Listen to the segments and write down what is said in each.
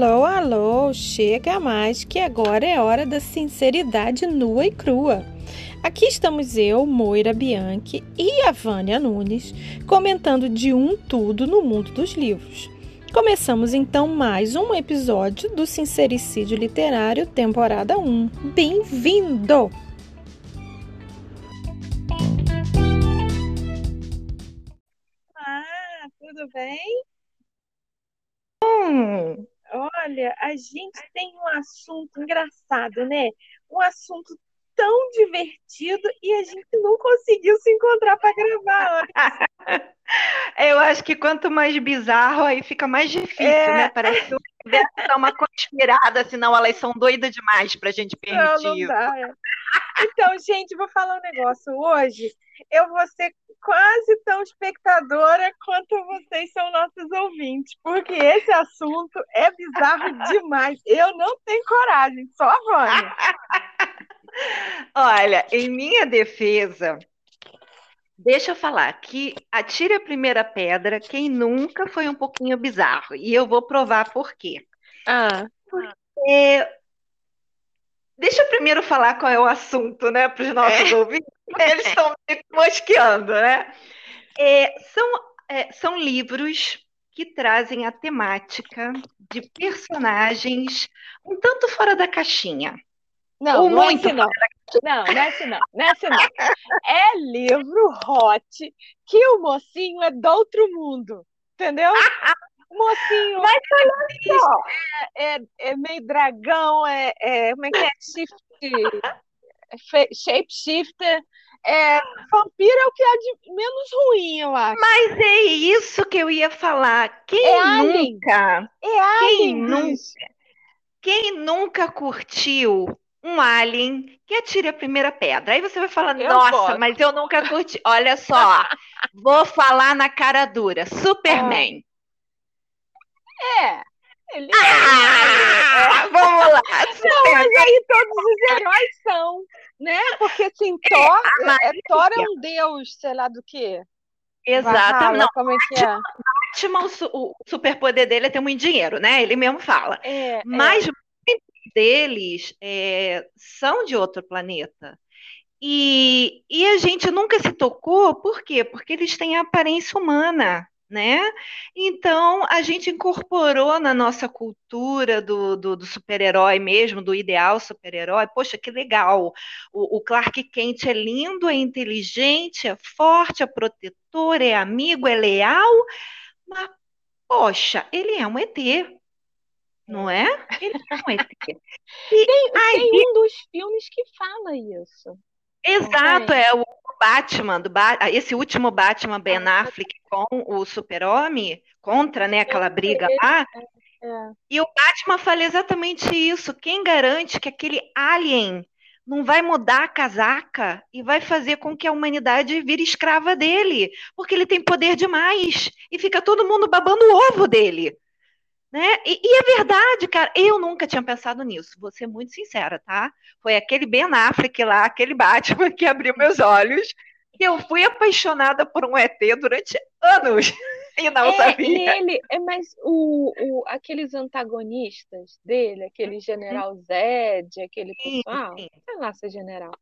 Alô, alô, chega mais que agora é hora da sinceridade nua e crua. Aqui estamos eu, Moira Bianchi e a Vânia Nunes comentando de um tudo no mundo dos livros. Começamos então mais um episódio do Sincericídio Literário, temporada 1. Bem-vindo! Ah, tudo bem? Hum. Olha, a gente tem um assunto engraçado, né? Um assunto tão divertido e a gente não conseguiu se encontrar para gravar. Eu acho que quanto mais bizarro, aí fica mais difícil, é... né? Parece que o universo dá uma conspirada, senão elas são doidas demais para a gente permitir não, não dá, é. Então, gente, vou falar um negócio. Hoje eu vou ser quase tão espectadora quanto vocês são nossos ouvintes, porque esse assunto é bizarro demais. Eu não tenho coragem, só a Vânia. Olha, em minha defesa, deixa eu falar que atire a primeira pedra quem nunca foi um pouquinho bizarro. E eu vou provar por quê. Ah. Porque Deixa eu primeiro falar qual é o assunto, né, para os nossos é. ouvintes, eles estão me mosqueando, né? É, são, é, são livros que trazem a temática de personagens um tanto fora da caixinha. Não, Ou não muito é assim, não. Não, não é assim não. Não é assim não. É livro hot que o mocinho é do outro mundo. Entendeu? Mocinho, mas olha só, é, é, é meio dragão, é, é, como é que é? Shift, é shape shifter. É, vampiro é o que é de menos ruim, eu acho. Mas é isso que eu ia falar. Quem é nunca? É alien. Quem nunca? Quem nunca curtiu um alien que atire a primeira pedra? Aí você vai falar, eu nossa, mas eu nunca curti. Olha só, vou falar na cara dura. Superman. É. Ele ah, é, vamos lá. Não, mas aí todos os heróis são, né? Porque assim, é, Thor, é, Thor é um deus, sei lá do quê. Exato. Não, como é que é? Batman, o, superpoder dele é ter muito dinheiro, né? Ele mesmo fala. É, mas é. muitos deles é, são de outro planeta. E, e a gente nunca se tocou, por quê? Porque eles têm a aparência humana né? Então, a gente incorporou na nossa cultura do, do, do super-herói mesmo, do ideal super-herói. Poxa, que legal! O, o, Clark Kent é lindo, é inteligente, é forte, é protetor, é amigo, é leal, mas, poxa, ele é um ET. Não é? Ele é um ET. E tem, aí, tem um dos filmes que fala isso. Exato, é o Batman, do ba esse último Batman Ben ah, Affleck com o Super-Homem, contra né, aquela briga lá. É, é. E o Batman fala exatamente isso. Quem garante que aquele alien não vai mudar a casaca e vai fazer com que a humanidade vire escrava dele? Porque ele tem poder demais. E fica todo mundo babando o ovo dele. Né? E, e, é verdade, cara, eu nunca tinha pensado nisso, vou ser muito sincera, tá? Foi aquele Ben Affleck lá, aquele Batman que abriu meus olhos, e eu fui apaixonada por um ET durante anos e não é, sabia. E ele, é, mas o, o, aqueles antagonistas dele, aquele General Zed, aquele pessoal, sim, sim. sei lá se é general,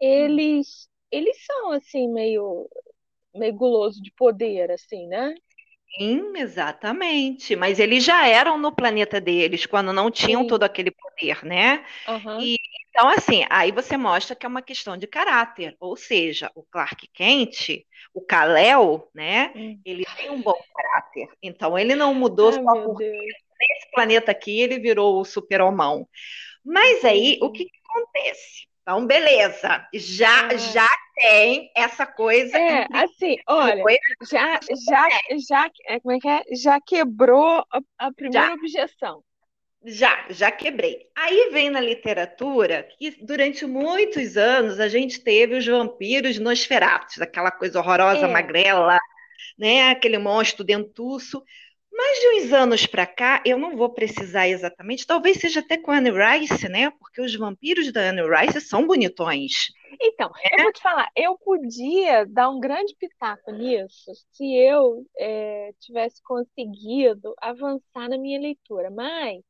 eles, eles são assim meio meio guloso de poder, assim, né? Sim, exatamente. Mas eles já eram no planeta deles quando não tinham Sim. todo aquele poder, né? Uhum. E então, assim, aí você mostra que é uma questão de caráter. Ou seja, o Clark Kent, o Kal-El, né? Hum. Ele tem um bom caráter. Então, ele não mudou Ai, só porque nesse planeta aqui ele virou o super-homão. Mas aí, o que, que acontece? Então, beleza. Já, ah. já tem essa coisa. É, assim, olha, já, já, já, é, como é que é? Já quebrou a, a primeira já. objeção. Já, já quebrei. Aí vem na literatura que durante muitos anos a gente teve os vampiros nosferatos, aquela coisa horrorosa, é. magrela, né? Aquele monstro dentuço. Mas de uns anos para cá, eu não vou precisar exatamente, talvez seja até com a Anne Rice, né? Porque os vampiros da Anne Rice são bonitões. Então, é? eu vou te falar, eu podia dar um grande pitaco nisso se eu é, tivesse conseguido avançar na minha leitura, mas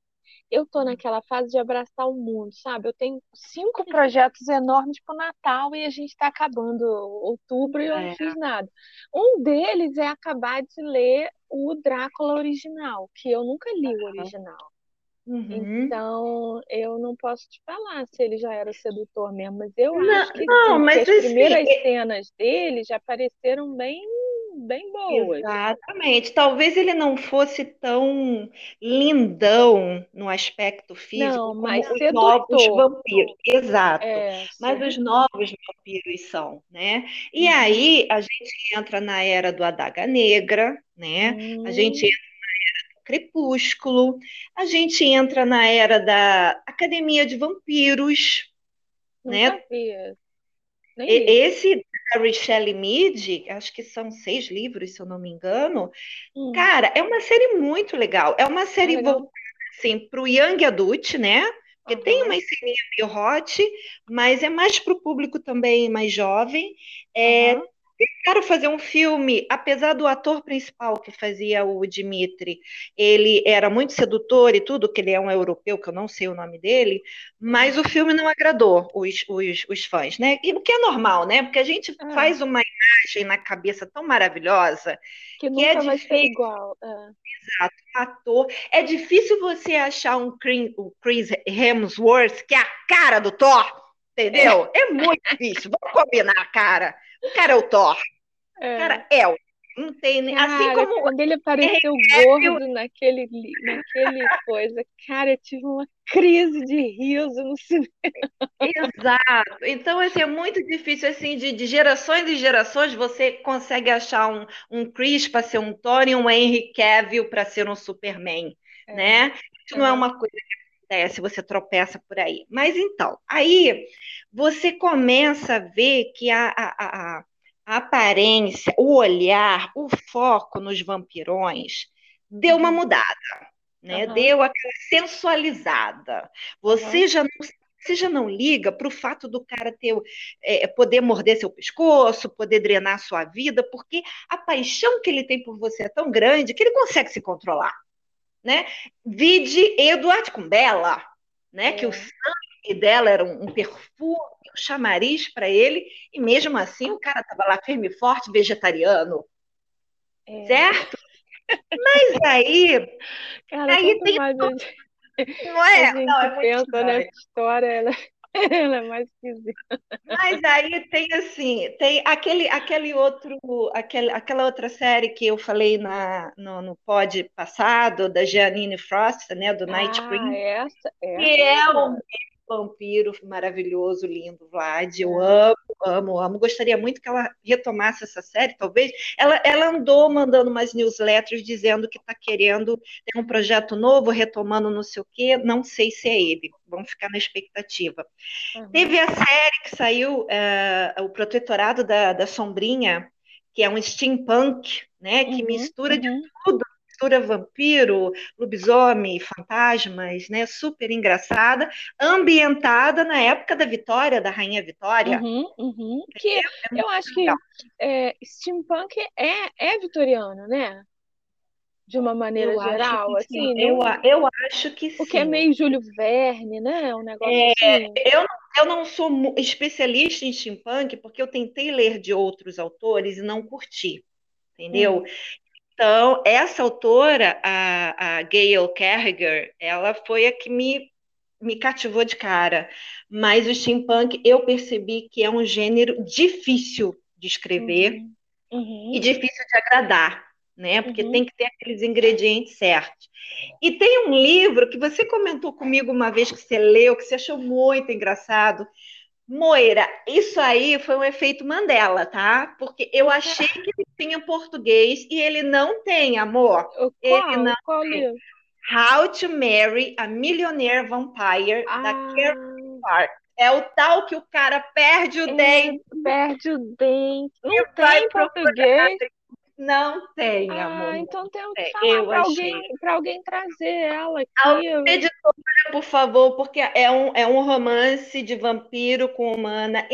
eu tô naquela fase de abraçar o mundo, sabe? Eu tenho cinco projetos enormes pro Natal e a gente está acabando outubro e eu não É. fiz nada. Um deles é acabar de ler o Drácula original, que eu nunca li o original. Uhum. Então, eu não posso te falar se ele já era sedutor mesmo, mas eu Não, acho que não, sim, mas as assim, primeiras é- cenas dele já pareceram bem, bem boas. Exatamente. Talvez ele não fosse tão lindão no aspecto físico Não, como mas os novos vampiros. Exato. É, Mas os novos vampiros são, né? E Uhum. aí a gente entra na era do Adaga Negra, né? A gente Hum, entra no Crepúsculo, a gente entra na era da Academia de Vampiros, né? nunca vi. Nem E-. Esse da Richelle Mead, acho que são seis livros, se eu não me engano. Hum, Cara, é uma série muito legal. É uma ah, série legal. voltada assim, para o young adult, né? Porque tem Aham, uma ceninha meio hot, mas é mais para o público também mais jovem. É, aham. Tentaram fazer um filme, apesar do ator principal que fazia o Dimitri, ele era muito sedutor e tudo, que ele é um europeu, que eu não sei o nome dele, mas o filme não agradou os, os, os fãs, né? E o que é normal, né? Porque a gente É, faz uma imagem na cabeça tão maravilhosa que que é nunca vai ser difícil igual. É. Exato, ator. É difícil você achar um Chris, Chris Hemsworth que é a cara do Thor, É, entendeu? É muito difícil. Vamos combinar, cara. O cara é o Thor. O é. cara é o. Não tem nem. Assim Cara, como quando ele apareceu Cavill- gordo naquele, li- naquele coisa, cara, eu tive uma crise de riso no cinema. Exato. Então, assim, é muito difícil, assim, de, de gerações e gerações, você consegue achar um, um Chris para ser um Thor e um Henry Cavill para ser um Superman, É, né? Isso não é é. uma coisa que acontece, você tropeça por aí. Mas então, aí você começa a ver que a, a, a, a aparência, o olhar, o foco nos vampirões deu uma Uhum. mudada, né? Aham, Deu aquela sensualizada. Você aham. já não você já não liga para o fato do cara ter, é, poder morder seu pescoço, poder drenar sua vida, porque a paixão que ele tem por você é tão grande que ele consegue se controlar, né? Vide Eduardo com Bela, né? Que o É. sangue dela era um, um perfume, um chamariz para ele, e mesmo assim o cara estava lá firme e forte, vegetariano, É. certo? Mas aí, Cara, aí tem, a não a é? gente Não, é pensa nessa história, ela, ela é mais esquisita. Mas aí tem assim, tem aquele, aquele outro, aquele, aquela outra série que eu falei na, no, no pod passado, da Jeanine Frost, né, do Night Ah, Queen, essa, que essa é é boa. Vampiro maravilhoso, lindo, Vlad. Eu É. amo, amo, amo. Gostaria muito que ela retomasse essa série, talvez. Ela, ela andou mandando umas newsletters dizendo que está querendo ter um projeto novo, retomando não sei o quê. Não sei se é ele. Vamos ficar na expectativa. Aham. Teve a série que saiu, eh, o Protetorado da, da Sombrinha, que é um steampunk, né? Que Uhum, mistura de uhum. tudo, mistura vampiro, lobisomem, fantasmas, né? Super engraçada, ambientada na época da Vitória, da Rainha Vitória. Uhum, uhum. Que É eu acho que legal. é, steampunk é, é vitoriano, né? De uma maneira Eu acho geral, que sim. assim, Eu, não, a- eu acho que porque é sim. meio Júlio Verne, né? Um negócio É, assim. eu, eu não sou especialista em steampunk porque eu tentei ler de outros autores e não curti, entendeu? Hum, Então, essa autora, a, a Gail Carriger, ela foi a que me, me cativou de cara. Mas o steampunk, eu percebi que é um gênero difícil de escrever uhum, e uhum, difícil de agradar, né? Porque uhum. tem que ter aqueles ingredientes certos. E tem um livro que você comentou comigo uma vez que você leu, que você achou muito engraçado. Moira, isso aí foi um efeito Mandela, tá? Porque eu achei que ele tinha português e ele não tem, amor. O Ele Qual? não Qual tem. How to Marry a Millionaire Vampire, da Ah, Karen Park. É o tal que o cara perde o é, dente perde o dente. Não tem português? Não tem, Ah, amor. então tenho que É, falar para alguém, alguém trazer ela aqui. eu- editora, por favor, porque é um, é um romance de vampiro com humana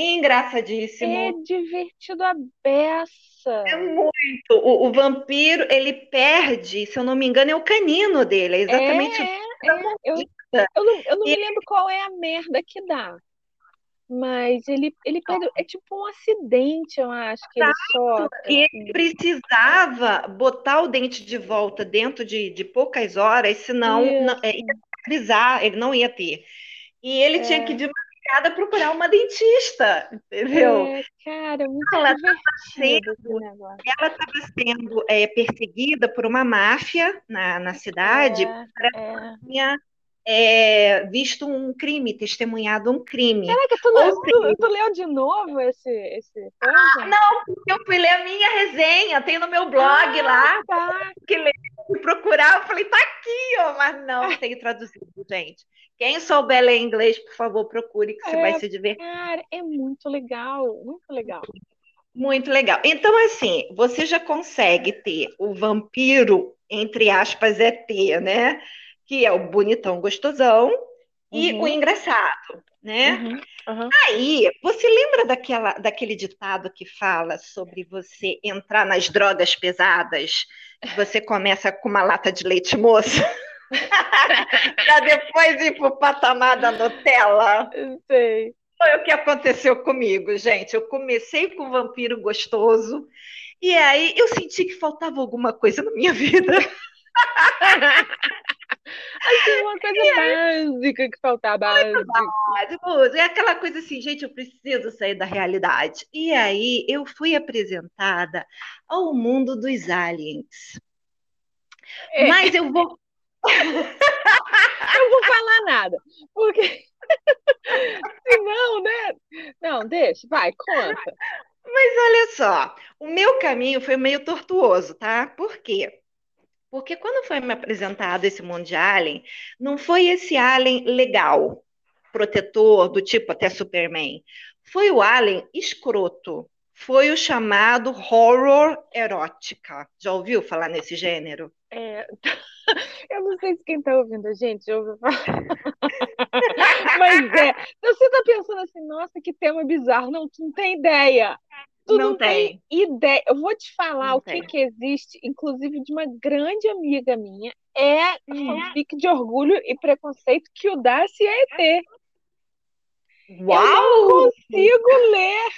É engraçadíssimo. divertido a beça. É muito. O, o vampiro, ele perde, se eu não me engano, é o canino dele. É exatamente o É, é, eu, eu, não, eu não me lembro qual é a merda que dá. Mas ele, ele perdeu. É tipo um acidente, eu acho, que ele sofre. E ele precisava botar o dente de volta dentro de, de poucas horas, senão não, é, ia ele não ia ter. E ele é. tinha que, de madrugada, procurar uma dentista, entendeu? É, cara, muito ela divertido sendo, Ela estava sendo é, perseguida por uma máfia na, na cidade. É, é. É, visto um crime, testemunhado um crime. Caraca, tu, não, tu, tu, leu de novo esse, esse ah, Não, porque eu fui ler a minha resenha, tem no meu blog ah, lá. Tá. Que fui procurar, eu falei, tá aqui, ó, mas não, tem traduzido, gente. Quem souber ler inglês, por favor, procure, que você é, vai se divertir. Cara, é muito legal, muito legal. Muito legal. Então, assim, você já consegue ter o vampiro, entre aspas, ET, né? Que é o bonitão gostosão e uhum. o engraçado, né? Uhum. Uhum. Aí, você lembra daquela, daquele ditado que fala sobre você entrar nas drogas pesadas? Você começa com uma lata de leite moça? para depois ir para o patamar da Nutella? Sei. Foi o que aconteceu comigo, gente. Eu comecei com o vampiro gostoso, e aí eu senti que faltava alguma coisa na minha vida. Assim, uma coisa básica que faltava. Básico. É aquela coisa assim, gente, eu preciso sair da realidade. E aí eu fui apresentada ao mundo dos aliens. É. Mas eu vou. eu vou falar nada. Porque. Senão, né? Não, deixa, vai, conta. Mas olha só, o meu caminho foi meio tortuoso, tá? Por quê? Porque quando foi me apresentado esse mundo de Alien, não foi esse Alien legal, protetor, do tipo até Superman. Foi o Alien escroto. Foi o chamado horror erótica. Já ouviu falar nesse gênero? É, eu não sei se quem está ouvindo a gente ouviu falar. Mas é, você está pensando assim, nossa, que tema bizarro. Não, tu não tem ideia. Tu não, não tem. tem. ideia. Eu vou te falar não o que, que existe, inclusive de uma grande amiga minha, é hum. fanfic de orgulho e preconceito que o Darcy é ET. Uau! Eu não consigo ler.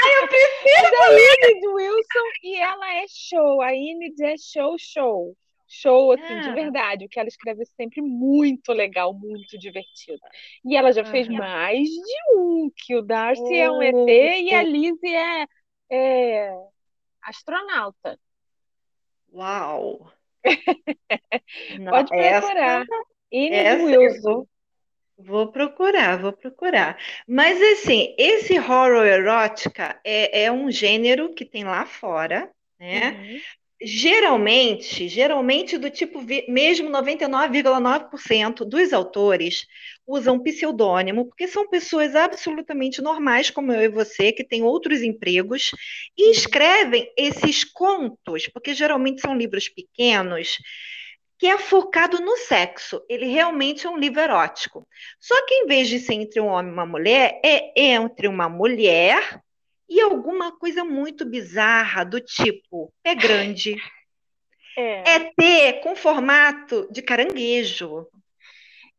Ai, eu preciso da Enid Wilson e ela é show. A Enid é show, show. Show, assim, ah. de verdade. O que ela escreve é sempre muito legal, muito divertido. E ela já fez mais de um, que o Darcy oh. é um ET e a Lizzie é é astronauta. Uau! Pode procurar. Essa, Wilson. Vou procurar, vou procurar. Mas assim, esse horror erótica é, é um gênero que tem lá fora, né? Uhum. Geralmente, geralmente do tipo mesmo 99,9% dos autores usam pseudônimo, porque são pessoas absolutamente normais, como eu e você, que têm outros empregos, e escrevem esses contos, porque geralmente são livros pequenos, que é focado no sexo. Ele realmente é um livro erótico. Só que em vez de ser entre um homem e uma mulher, é entre uma mulher e alguma coisa muito bizarra do tipo pé grande. É. é ter com formato de caranguejo.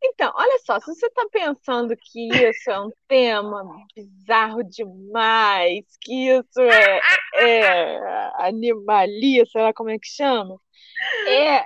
Então, olha só, se você está pensando que isso é um tema bizarro demais, que isso é, é animalia, sei lá como é que chama, é,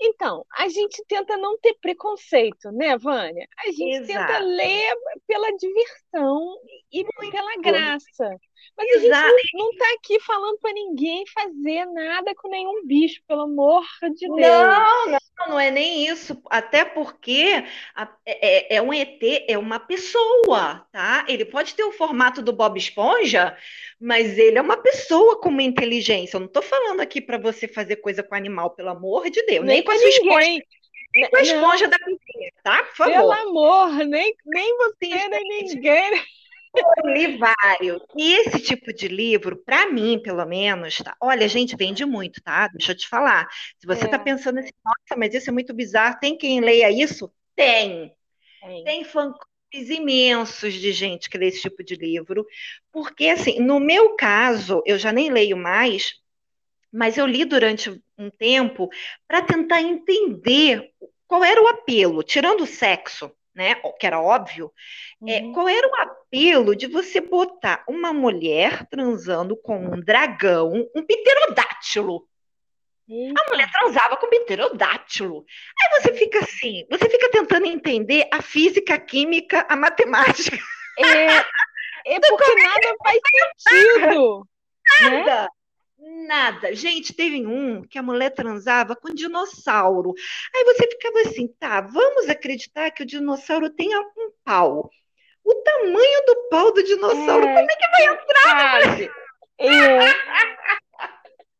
então, a gente tenta não ter preconceito, né, Vânia? A gente Exato. tenta ler pela diversão e pela graça. Mas Exato. a gente não, está aqui falando para ninguém fazer nada com nenhum bicho, pelo amor de Deus. Não, não, não é nem isso. Até porque a, é, é, é um ET, é uma pessoa, tá? Ele pode ter o formato do Bob Esponja, mas ele é uma pessoa com uma inteligência. Eu não estou falando aqui para você fazer coisa com animal, pelo amor de Deus. Nem, nem com a sua esponja. Nem com a esponja não. da cozinha, tá? Por favor. Pelo amor, nem, nem você, nem ninguém. Eu li vários. E esse tipo de livro, para mim, pelo menos, tá? Olha, a gente vende muito, tá? Deixa eu te falar. Se você está é. pensando assim, nossa, mas isso é muito bizarro, tem quem leia isso? Tem. Tem, tem fã-clubes imensos de gente que lê esse tipo de livro. Porque, assim, no meu caso, eu já nem leio mais, mas eu li durante um tempo para tentar entender qual era o apelo? Tirando o sexo, né, que era óbvio, é, uhum. é, qual era o apelo de você botar uma mulher transando com um dragão, um pterodátilo? Eita. A mulher transava com pterodátilo. Aí você fica assim, você fica tentando entender a física, a química, a matemática. É, é porque nada faz sentido. Nada. Né? Nada. Gente, teve um que a mulher transava com dinossauro. Aí você ficava assim, tá, vamos acreditar que o dinossauro tenha um pau. O tamanho do pau do dinossauro, é, como é que vai entrar? É.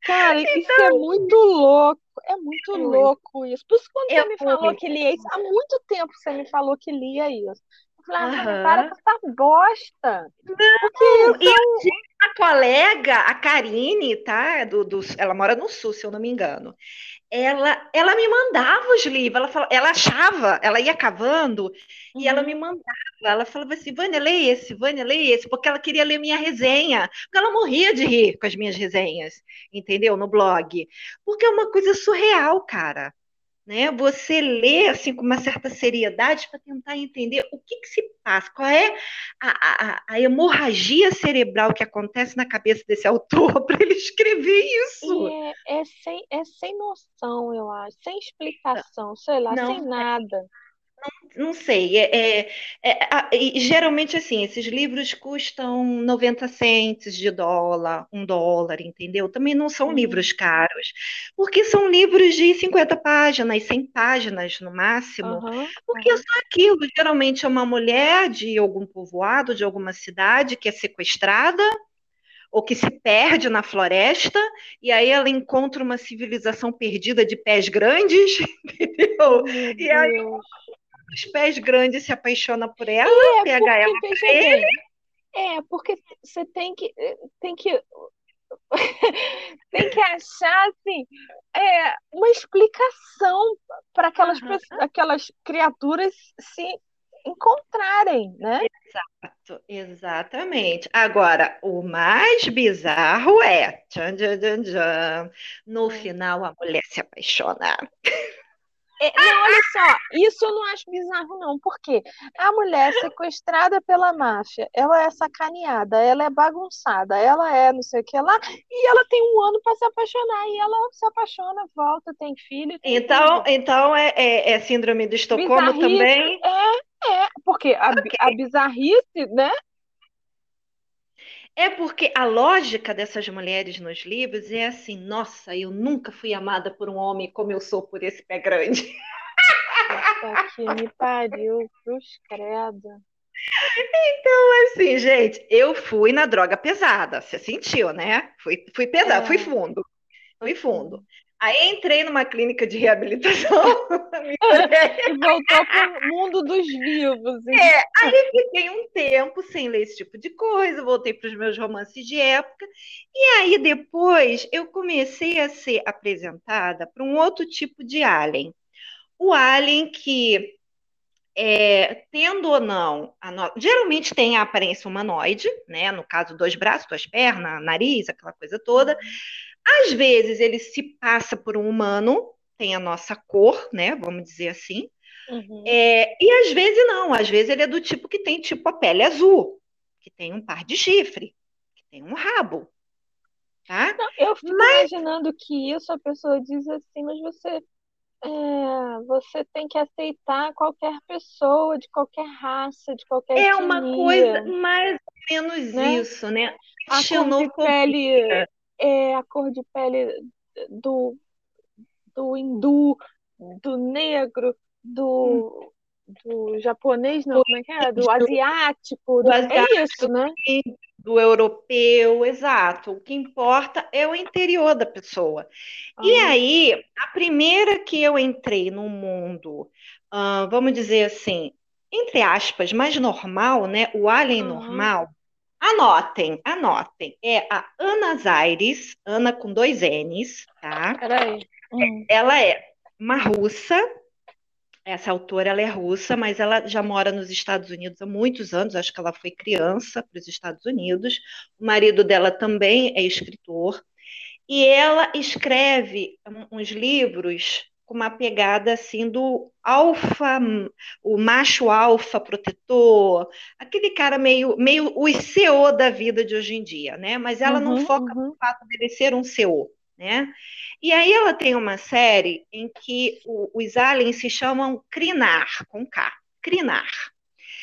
Cara, então, isso é muito louco. É muito é louco isso. Por isso, quando você me falou que lia isso, há muito tempo você me falou que lia isso. Eu falei, ah, para com essa bosta. Não, e é a colega, a Karine, tá? Do, do, ela mora no Sul, se eu não me engano ela, ela me mandava os livros, ela, falava, ela achava, ela ia cavando uhum. e ela me uhum. mandava. Ela falava assim: Vânia, lê esse, Vânia, lê esse, porque ela queria ler minha resenha, porque ela morria de rir com as minhas resenhas, entendeu? No blog. Porque é uma coisa surreal, cara né? Você lê assim com uma certa seriedade para tentar entender o que, que, se passa, qual é a, a, a, hemorragia cerebral que acontece na cabeça desse autor para ele escrever isso. É, é, sem, é sem noção, eu acho, sem explicação, sei lá, não, sem é nada. Não, não sei. É, é, é, geralmente, assim, esses livros custam 90 centes de dólar, um dólar, entendeu? Também não são uhum. livros caros, porque são livros de 50 páginas, 100 páginas no máximo, uhum. porque uhum. só aquilo. Geralmente é uma mulher de algum povoado, de alguma cidade, que é sequestrada, ou que se perde na floresta, e aí ela encontra uma civilização perdida de pés grandes, entendeu? e aí os pés grandes se apaixona por ela, é, pega ela pra ele. É, porque você tem que tem que tem que achar assim é, uma explicação para aquelas, uhum. aquelas criaturas se encontrarem, né? Exato, exatamente. Agora, o mais bizarro é, tchan, tchan, tchan, no hum. final a mulher se apaixona. É, não, olha só, isso eu não acho bizarro, não, porque a mulher sequestrada pela máfia, ela é sacaneada, ela é bagunçada, ela é não sei o que lá, e ela tem um ano para se apaixonar, e ela se apaixona, volta, tem filho. Tem então, então é, é, é, síndrome do Estocolmo Bizarrice, também? É, é, porque a, okay. a bizarrice, né? É porque a lógica dessas mulheres nos livros é assim: nossa, eu nunca fui amada por um homem como eu sou por esse pé grande. Puta que me pariu, cruz credo. Então, assim, gente, eu fui na droga pesada. Você sentiu, né? Fui, fui pesada, é. fui fundo. Fui fundo. Aí entrei numa clínica de reabilitação. e voltou para o mundo dos vivos. É, aí fiquei um tempo sem ler esse tipo de coisa, voltei para os meus romances de época. E aí depois eu comecei a ser apresentada para um outro tipo de alien. O alien que, é, tendo ou não, no... geralmente tem a aparência humanoide, né? No caso, dois braços, duas pernas, nariz, aquela coisa toda. Às vezes ele se passa por um humano, tem a nossa cor, né? Vamos dizer assim. Uhum. É, e às vezes não, às vezes ele é do tipo que tem tipo a pele azul, que tem um par de chifre, que tem um rabo. Tá? Não, eu fico mas... imaginando que isso a pessoa diz assim, mas você é, você tem que aceitar qualquer pessoa, de qualquer raça, de qualquer É etnia, uma coisa mais ou menos né? isso, né? A cor de pele é a cor de pele do, do hindu, do negro, do, do japonês, não, como é que é? Do asiático, do, asiático, é isso, né? Do europeu, exato. O que importa é o interior da pessoa. Ah. E aí, a primeira que eu entrei no mundo, vamos dizer assim, entre aspas, mais normal, né? O alien normal, Anotem, anotem. É a Ana Zaires, Ana com dois N's, tá? Peraí. Hum. Ela é uma russa, essa autora ela é russa, mas ela já mora nos Estados Unidos há muitos anos, acho que ela foi criança para os Estados Unidos. O marido dela também é escritor. E ela escreve uns livros com uma pegada assim do alfa, o macho alfa protetor, aquele cara meio, meio o CEO da vida de hoje em dia, né? Mas ela uhum, não foca uhum. no fato dele ser um CEO, né? E aí ela tem uma série em que o, os aliens se chamam Crinar, com K, Crinar.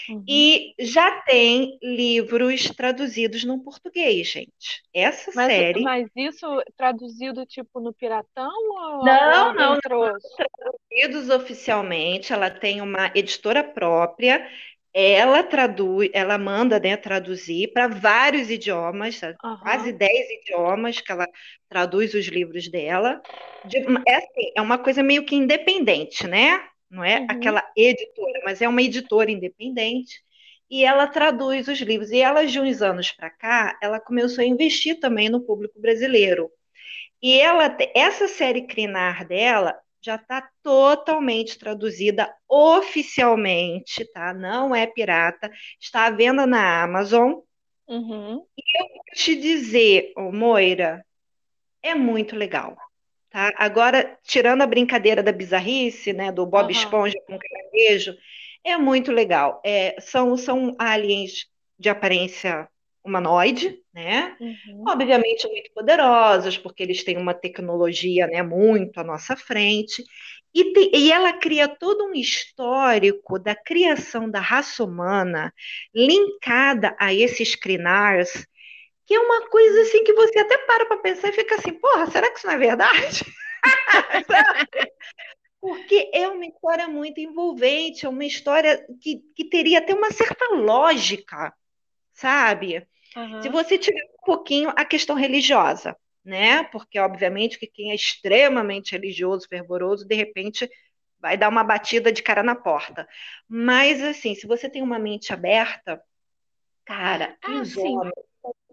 Uhum. E já tem livros traduzidos no português, gente. Essa mas, série. Mas isso traduzido tipo no Piratão? Ou não, não, não. Traduzidos oficialmente. Ela tem uma editora própria. Ela traduz, ela manda né, traduzir para vários idiomas, uhum. quase 10 idiomas que ela traduz os livros dela. De, é, assim, é uma coisa meio que independente, né? Não é uhum. aquela editora, mas é uma editora independente, e ela traduz os livros. E ela, de uns anos para cá, ela começou a investir também no público brasileiro. E ela, essa série Crinar dela já está totalmente traduzida oficialmente, tá? Não é pirata, está à venda na Amazon. Uhum. E eu vou te dizer, oh, Moira, é muito legal. Tá? Agora, tirando a brincadeira da bizarrice, né, do Bob uhum. Esponja com caranguejo, é muito legal. É, são, são aliens de aparência humanoide, né? Uhum. Obviamente muito poderosos, porque eles têm uma tecnologia né, muito à nossa frente. E, te, e, ela cria todo um histórico da criação da raça humana linkada a esses crinars que é uma coisa assim que você até para para pensar e fica assim, porra, será que isso não é verdade? Porque é uma história muito envolvente, é uma história que, que teria até uma certa lógica, sabe? Uhum. Se você tiver um pouquinho a questão religiosa, né? Porque, obviamente, que quem é extremamente religioso, fervoroso, de repente vai dar uma batida de cara na porta. Mas, assim, se você tem uma mente aberta, cara, ah, os homens,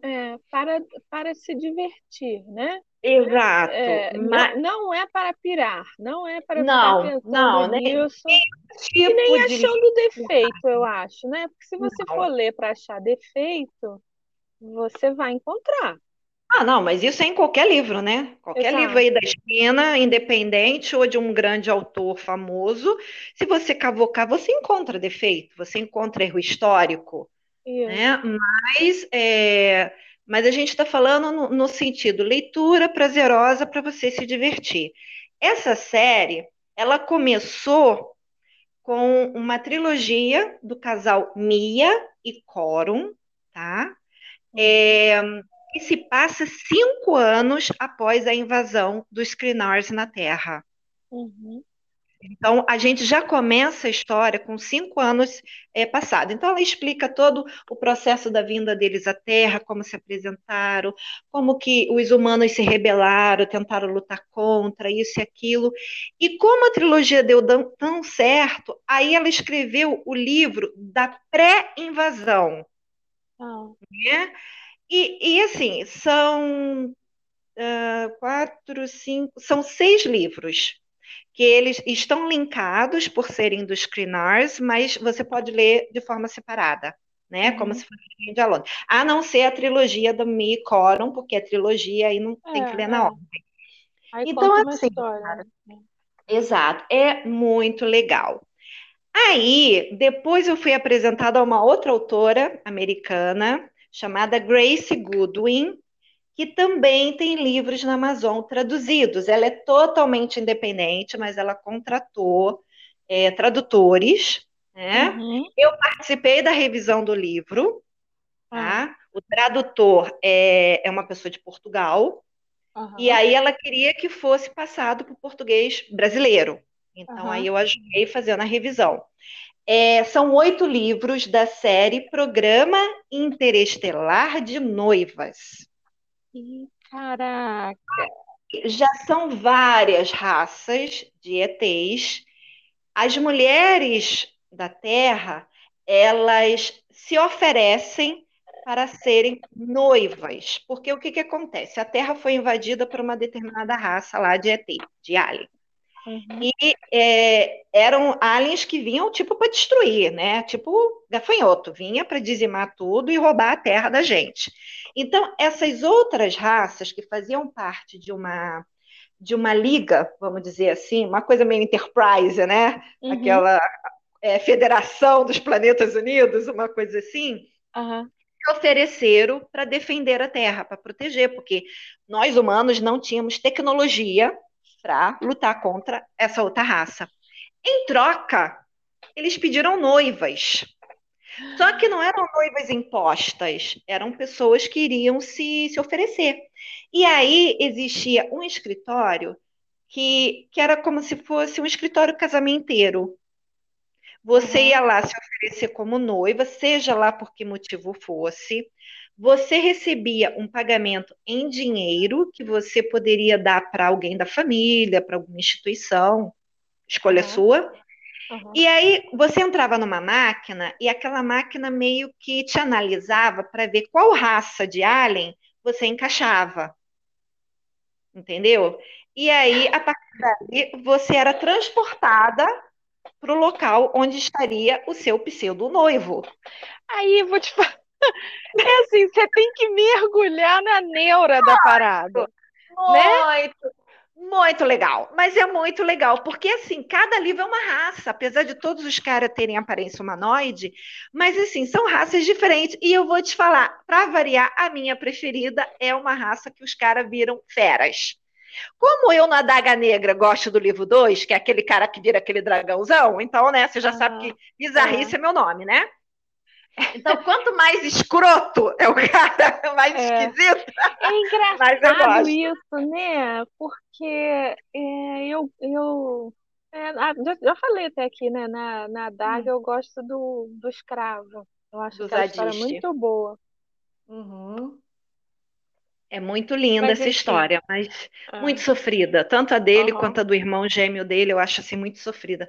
é, para, para se divertir, né? Exato. É, mas... não, é para pirar, não é para não, ficar pensando não, nisso. Nem, tipo e nem achando defeito, eu acho, né? Porque se você não. for ler para achar defeito, você vai encontrar. Ah, não, mas isso é em qualquer livro, né? Qualquer Exato. livro aí da esquina, independente ou de um grande autor famoso, se você cavocar, você encontra defeito, você encontra erro histórico, né? Mas, é, mas a gente está falando no, no, sentido leitura prazerosa para você se divertir. Essa série, ela começou com uma trilogia do casal Mia e Corum, tá? É, que se passa cinco anos após a invasão dos Crinars na Terra. Uhum. Então, a gente já começa a história com cinco anos é, passados. Então, ela explica todo o processo da vinda deles à Terra, como se apresentaram, como que os humanos se rebelaram, tentaram lutar contra isso e aquilo. E como a trilogia deu tão certo, aí ela escreveu o livro da pré-invasão. Oh. Né? E, e, assim, são uh, quatro, cinco, são seis livros que eles estão linkados por serem dos Crinars, mas você pode ler de forma separada, né? Uhum. Como se fosse de aluno. A não ser a trilogia do Mi Corum, porque a trilogia aí não é, tem que ler é. na ordem. Aí então, assim, cara, exato, é muito legal. Aí, depois eu fui apresentada a uma outra autora americana chamada Grace Goodwin, que também tem livros na Amazon traduzidos. Ela é totalmente independente, mas ela contratou é, tradutores. Né? Uhum. Eu participei da revisão do livro. Tá? Uhum. O tradutor é, é uma pessoa de Portugal. Uhum. E aí ela queria que fosse passado para o português brasileiro. Então aí eu ajudei fazendo a revisão. É, são oito livros da série Programa Interestelar de Noivas. Caraca! Já são várias raças de ETs. As mulheres da Terra, elas se oferecem para serem noivas. Porque o que, que acontece? A Terra foi invadida por uma determinada raça lá de ET, de alien. Uhum. E é, eram aliens que vinham tipo para destruir, né? Tipo gafanhoto, vinha para dizimar tudo e roubar a terra da gente. Então, essas outras raças que faziam parte de uma de uma liga, vamos dizer assim, uma coisa meio enterprise, né? Uhum. Aquela é, Federação dos Planetas Unidos, uma coisa assim. Uhum. Ofereceram para defender a Terra, para proteger, porque nós humanos não tínhamos tecnologia para lutar contra essa outra raça. Em troca, eles pediram noivas. Só que não eram noivas impostas, eram pessoas que iriam se, se oferecer. E aí existia um escritório que, que era como se fosse um escritório casamenteiro. Você uhum. ia lá se oferecer como noiva, seja lá por que motivo fosse. Você recebia um pagamento em dinheiro que você poderia dar para alguém da família, para alguma instituição, escolha uhum. sua. Uhum. E aí você entrava numa máquina e aquela máquina meio que te analisava para ver qual raça de alien você encaixava. Entendeu? E aí, a partir daí, você era transportada para o local onde estaria o seu pseudo noivo. Aí eu vou te falar. É assim, você tem que mergulhar na neura da parada. Né? Muito, né? muito legal. Mas é muito legal, porque assim, cada livro é uma raça, apesar de todos os caras terem aparência humanoide, mas assim, são raças diferentes. E eu vou te falar, para variar, a minha preferida é uma raça que os caras viram feras. Como eu na Daga Negra gosto do livro 2, que é aquele cara que vira aquele dragãozão, então, né, você já uhum. sabe que bizarrice é. é meu nome, né? Então, quanto mais escroto é o cara, mais é. esquisito. É engraçado isso, né? Porque é, eu, eu é, já, já, falei até aqui, né? Na, na Daga hum. eu gosto do, do escravo. Eu acho que é história muito boa. Uhum. É muito linda mas, essa história, mas ah. muito sofrida. Tanto a dele uhum. quanto a do irmão gêmeo dele, eu acho assim muito sofrida.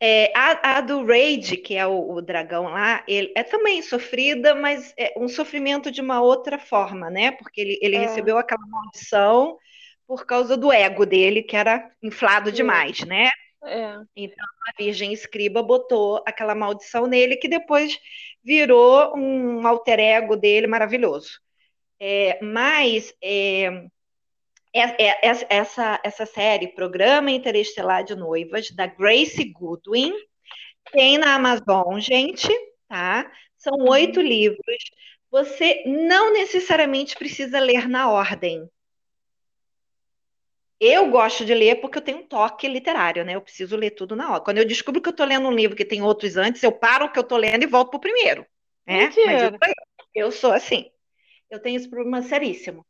É, a, a, do Raid, que é o, o, dragão lá, ele é também sofrida, mas é um sofrimento de uma outra forma, né? Porque ele, ele é. recebeu aquela maldição por causa do ego dele, que era inflado demais, né? É. Então a Virgem Escriba botou aquela maldição nele, que depois virou um alter ego dele maravilhoso. É, mas é, essa, essa série, Programa Interestelar de Noivas, da Grace Goodwin, tem na Amazon, gente, tá? São uhum. oito livros. Você não necessariamente precisa ler na ordem. Eu gosto de ler porque eu tenho um toque literário, né? Eu preciso ler tudo na ordem. Quando eu descubro que eu estou lendo um livro que tem outros antes, eu paro o que eu estou lendo e volto para o primeiro. Né? Mas eu, eu sou assim. Eu tenho esse problema seríssimo.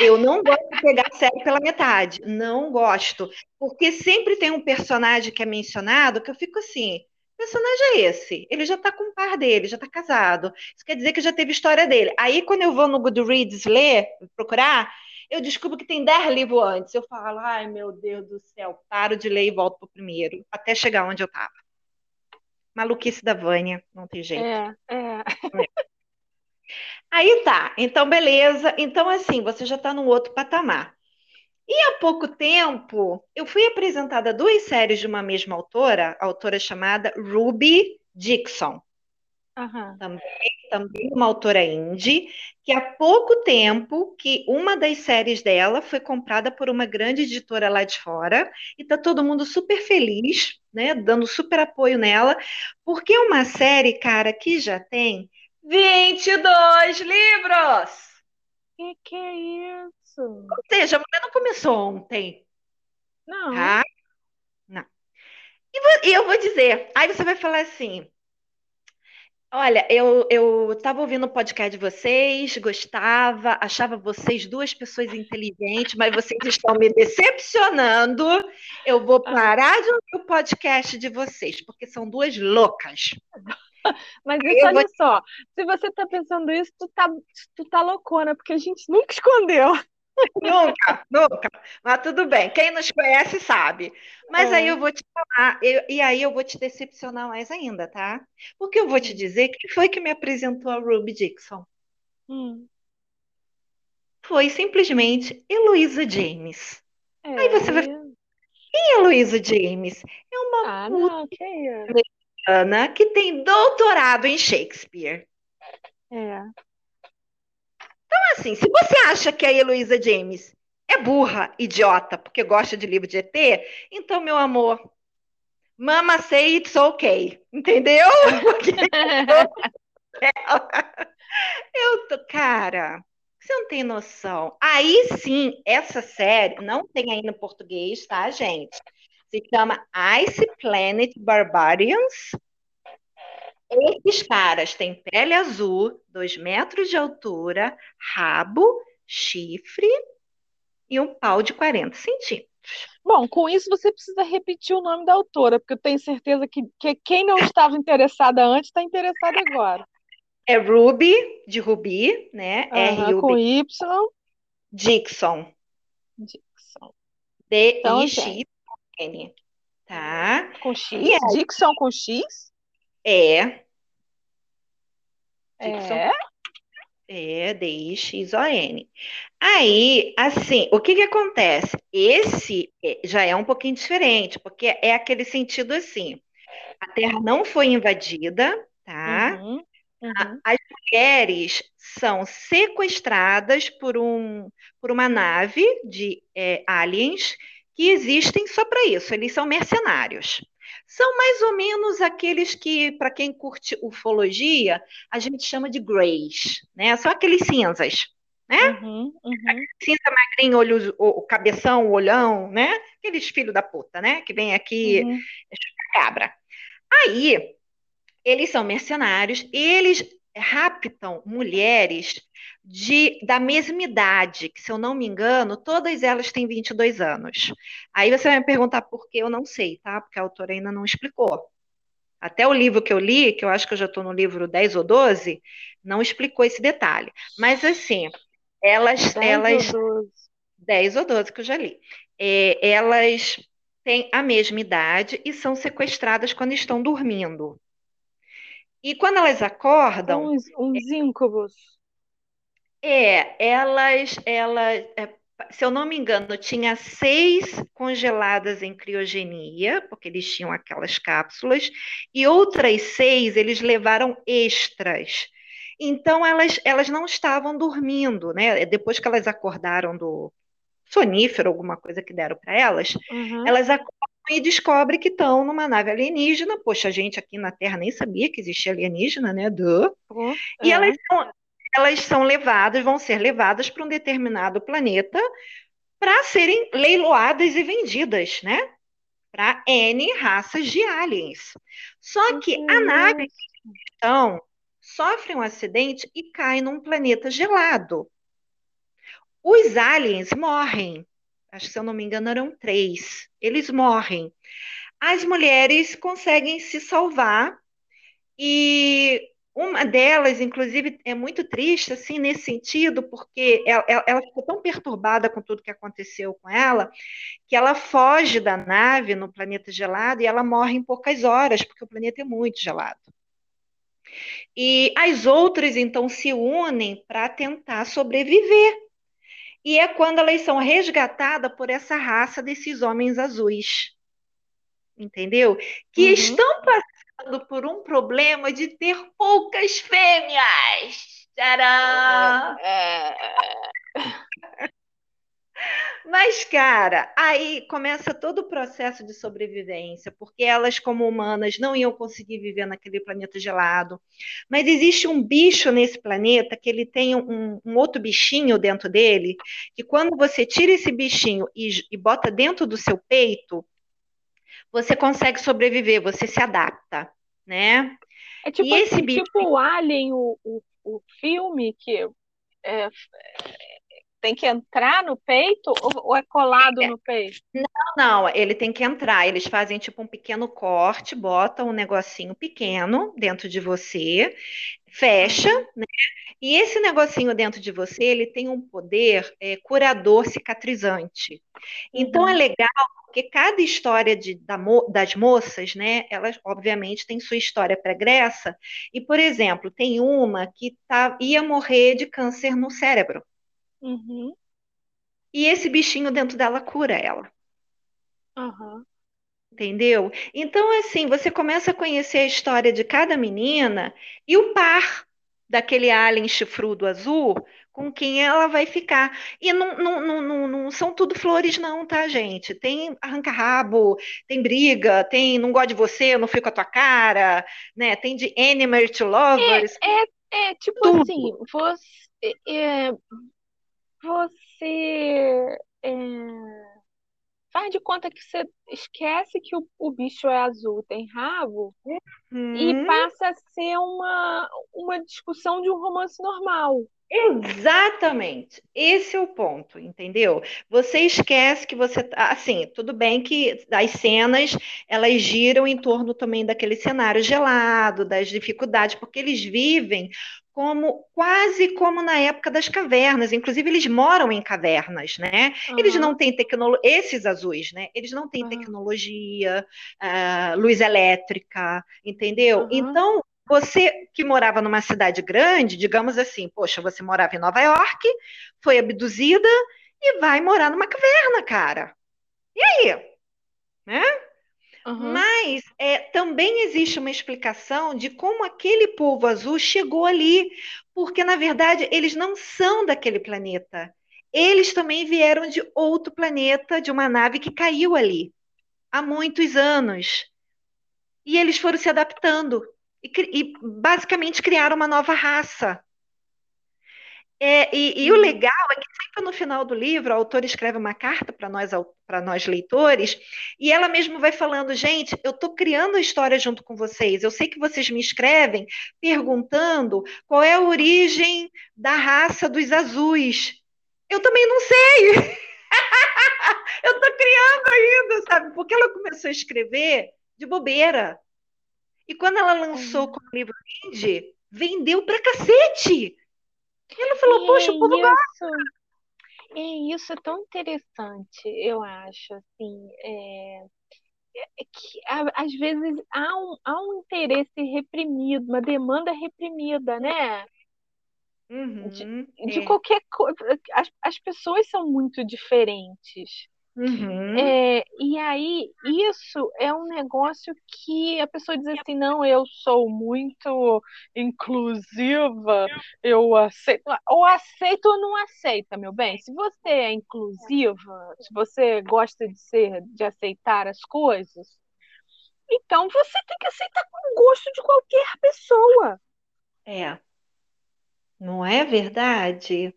Eu não gosto de pegar a série pela metade. Não gosto. Porque sempre tem um personagem que é mencionado que eu fico assim. Personagem é esse? Ele já tá com o par dele, já tá casado. Isso quer dizer que já teve história dele. Aí, quando eu vou no Goodreads ler, procurar, eu descubro que tem 10 livros antes. Eu falo, ai meu Deus do céu, paro de ler e volto pro primeiro, até chegar onde eu tava. Maluquice da Vânia, não tem jeito. É, é. é. Aí tá, então beleza. Então, assim, você já está num outro patamar. E há pouco tempo, eu fui apresentada a duas séries de uma mesma autora, autora chamada Ruby Dixon. Uhum. Também, também uma autora indie, que há pouco tempo que uma das séries dela foi comprada por uma grande editora lá de fora, e tá todo mundo super feliz, né, dando super apoio nela, porque é uma série, cara, que já tem 22 livros! Que que é isso? Ou seja, a mulher não começou ontem. Não. Tá? Não. E, eu vou dizer, aí você vai falar assim, Olha, eu eu estava ouvindo o podcast de vocês, gostava, achava vocês duas pessoas inteligentes, mas vocês estão me decepcionando. Eu vou ah. parar de ouvir o podcast de vocês, porque são duas loucas. Mas isso, olha vou... só, se você tá pensando isso, tu tá, tu tá loucona, porque a gente nunca escondeu. Nunca, nunca. Mas tudo bem, quem nos conhece sabe. Mas é. aí eu vou te falar, eu, e aí eu vou te decepcionar mais ainda, tá? Porque eu vou te hum. dizer quem foi que me apresentou a Ruby Dixon. Hum. Foi simplesmente Heloísa James. É. Aí você vai quem é Heloísa James? É uma ah, não, que é? Ana que tem doutorado em Shakespeare. É. Então, assim, se você acha que a Heloísa James é burra, idiota, porque gosta de livro de ET, então, meu amor, mama say it's okay, entendeu? Eu tô, cara, você não tem noção. Aí sim, essa série não tem ainda em português, tá, gente? Se chama Ice Planet Barbarians. Esses caras têm pele azul, dois metros de altura, rabo, chifre e um pau de 40 centímetros. Bom, com isso você precisa repetir o nome da autora, porque eu tenho certeza que, que quem não estava interessada antes está interessada agora. É Ruby, de Ruby, né? Uhum, R com Y. Dixon. Dixon. D-I-X-N. Tá? Com X? Dixon com X? É. Dixon. É? É, D-I-X-O-N. Aí, assim, o que que acontece? Esse é, já é um pouquinho diferente, porque é aquele sentido assim: a Terra não foi invadida, tá? Uhum. Uhum. As mulheres são sequestradas por, um, por uma nave de é, aliens que existem só para isso, eles são mercenários. São mais ou menos aqueles que, para quem curte ufologia, a gente chama de greys, né? São aqueles cinzas, né? Uhum, uhum. Cinza magrinho, olho, o, cabeção, o olhão, né? Aqueles filhos da puta, né? Que vem aqui, uhum. cabra. Aí, eles são mercenários, eles raptam mulheres de, da mesma idade, que se eu não me engano, todas elas têm 22 anos. Aí você vai me perguntar por que eu não sei, tá? Porque a autora ainda não explicou. Até o livro que eu li, que eu acho que eu já estou no livro 10 ou 12, não explicou esse detalhe. Mas assim, elas. 10 elas, ou 12. 10 ou 12 que eu já li. É, elas têm a mesma idade e são sequestradas quando estão dormindo. E quando elas acordam. Uns, uns íncubos. É, elas, elas, é, se eu não me engano, tinha seis congeladas em criogenia, porque eles tinham aquelas cápsulas, e outras seis eles levaram extras. Então elas, elas não estavam dormindo, né? Depois que elas acordaram do sonífero, alguma coisa que deram para elas, uhum. elas acordam e descobre que estão numa nave alienígena. Poxa, a gente aqui na Terra nem sabia que existia alienígena, né? Duh. Uhum. E elas são, elas são levadas, vão ser levadas para um determinado planeta para serem leiloadas e vendidas, né? Para N raças de aliens. Só que uhum. a nave então sofre um acidente e cai num planeta gelado. Os aliens morrem acho que se eu não me engano eram três, eles morrem. As mulheres conseguem se salvar e uma delas, inclusive, é muito triste, assim, nesse sentido, porque ela, ela, ficou tão perturbada com tudo que aconteceu com ela, que ela foge da nave no planeta gelado e ela morre em poucas horas, porque o planeta é muito gelado. E as outras, então, se unem para tentar sobreviver e é quando elas são resgatadas por essa raça desses homens azuis. Entendeu? Que uhum. estão passando por um problema de ter poucas fêmeas. Tcharam! É... Mas, cara, aí começa todo o processo de sobrevivência, porque elas, como humanas, não iam conseguir viver naquele planeta gelado. Mas existe um bicho nesse planeta que ele tem um, um outro bichinho dentro dele, que quando você tira esse bichinho e, e bota dentro do seu peito, você consegue sobreviver, você se adapta, né? É tipo, e esse assim, bicho... tipo o Alien, o, o, o filme que é, tem que entrar no peito ou é colado é. no peito? Não, não, ele tem que entrar. Eles fazem tipo um pequeno corte, botam um negocinho pequeno dentro de você, fecha, né? E esse negocinho dentro de você, ele tem um poder é, curador cicatrizante. Então é uhum. é legal porque cada história de, da, das moças, né, elas obviamente têm sua história pregressa, e, por exemplo, tem uma que tá, ia morrer de câncer no cérebro. Uhum. E esse bichinho dentro dela cura ela. Uhum. Entendeu? Então, assim, você começa a conhecer a história de cada menina e o par daquele alien chifrudo azul com quem ela vai ficar. E não, não, não, não, são tudo flores, não, tá, gente? Tem arranca-rabo, tem briga, tem não gosto de você, não fico com a tua cara, né? Tem de enemy to lovers. É, é, é tipo tudo. assim, você, é, você é, faz de conta que você esquece que o, o bicho é azul, tem rabo, uhum. e passa a ser uma, uma discussão de um romance normal. Exatamente, esse é o ponto, entendeu? Você esquece que você tá, assim, tudo bem que as cenas elas giram em torno também daquele cenário gelado, das dificuldades, porque eles vivem como quase como na época das cavernas, inclusive eles moram em cavernas, né? Uhum. Eles não têm tecnologia, esses azuis, né? Eles não têm uhum. tecnologia, uh, luz elétrica, entendeu? Uhum. Então você que morava numa cidade grande, digamos assim, poxa, você morava em Nova York, foi abduzida e vai morar numa caverna, cara. E aí? Né? Mas é, também existe uma explicação de como aquele povo azul chegou ali, porque na verdade eles não são daquele planeta. Eles também vieram de outro planeta, de uma nave que caiu ali há muitos anos. E eles foram se adaptando e, e basicamente criaram uma nova raça. É, e, e, o legal é que sempre no final do livro a autora escreve uma carta para nós, para nós leitores, e ela mesmo vai falando, gente, eu estou criando a história junto com vocês. Eu sei que vocês me escrevem perguntando qual é a origem da raça dos azuis. Eu também não sei. eu estou criando ainda, sabe? Porque ela começou a escrever de bobeira. E quando ela lançou com o livro indie, vendeu pra cacete. E ela falou, e poxa, o povo isso. E isso é tão interessante, eu acho, assim, é, é que às vezes há um, há um interesse reprimido, uma demanda reprimida, né? Uhum, de, de é. qualquer coisa. As, as pessoas são muito diferentes. Uhum. É, e aí, isso é um negócio que a pessoa diz assim: não, eu sou muito inclusiva, eu aceito. Ou aceito ou não aceita, meu bem. Se você é inclusiva, se você gosta de ser, de aceitar as coisas, então você tem que aceitar com o gosto de qualquer pessoa. É. Não é verdade?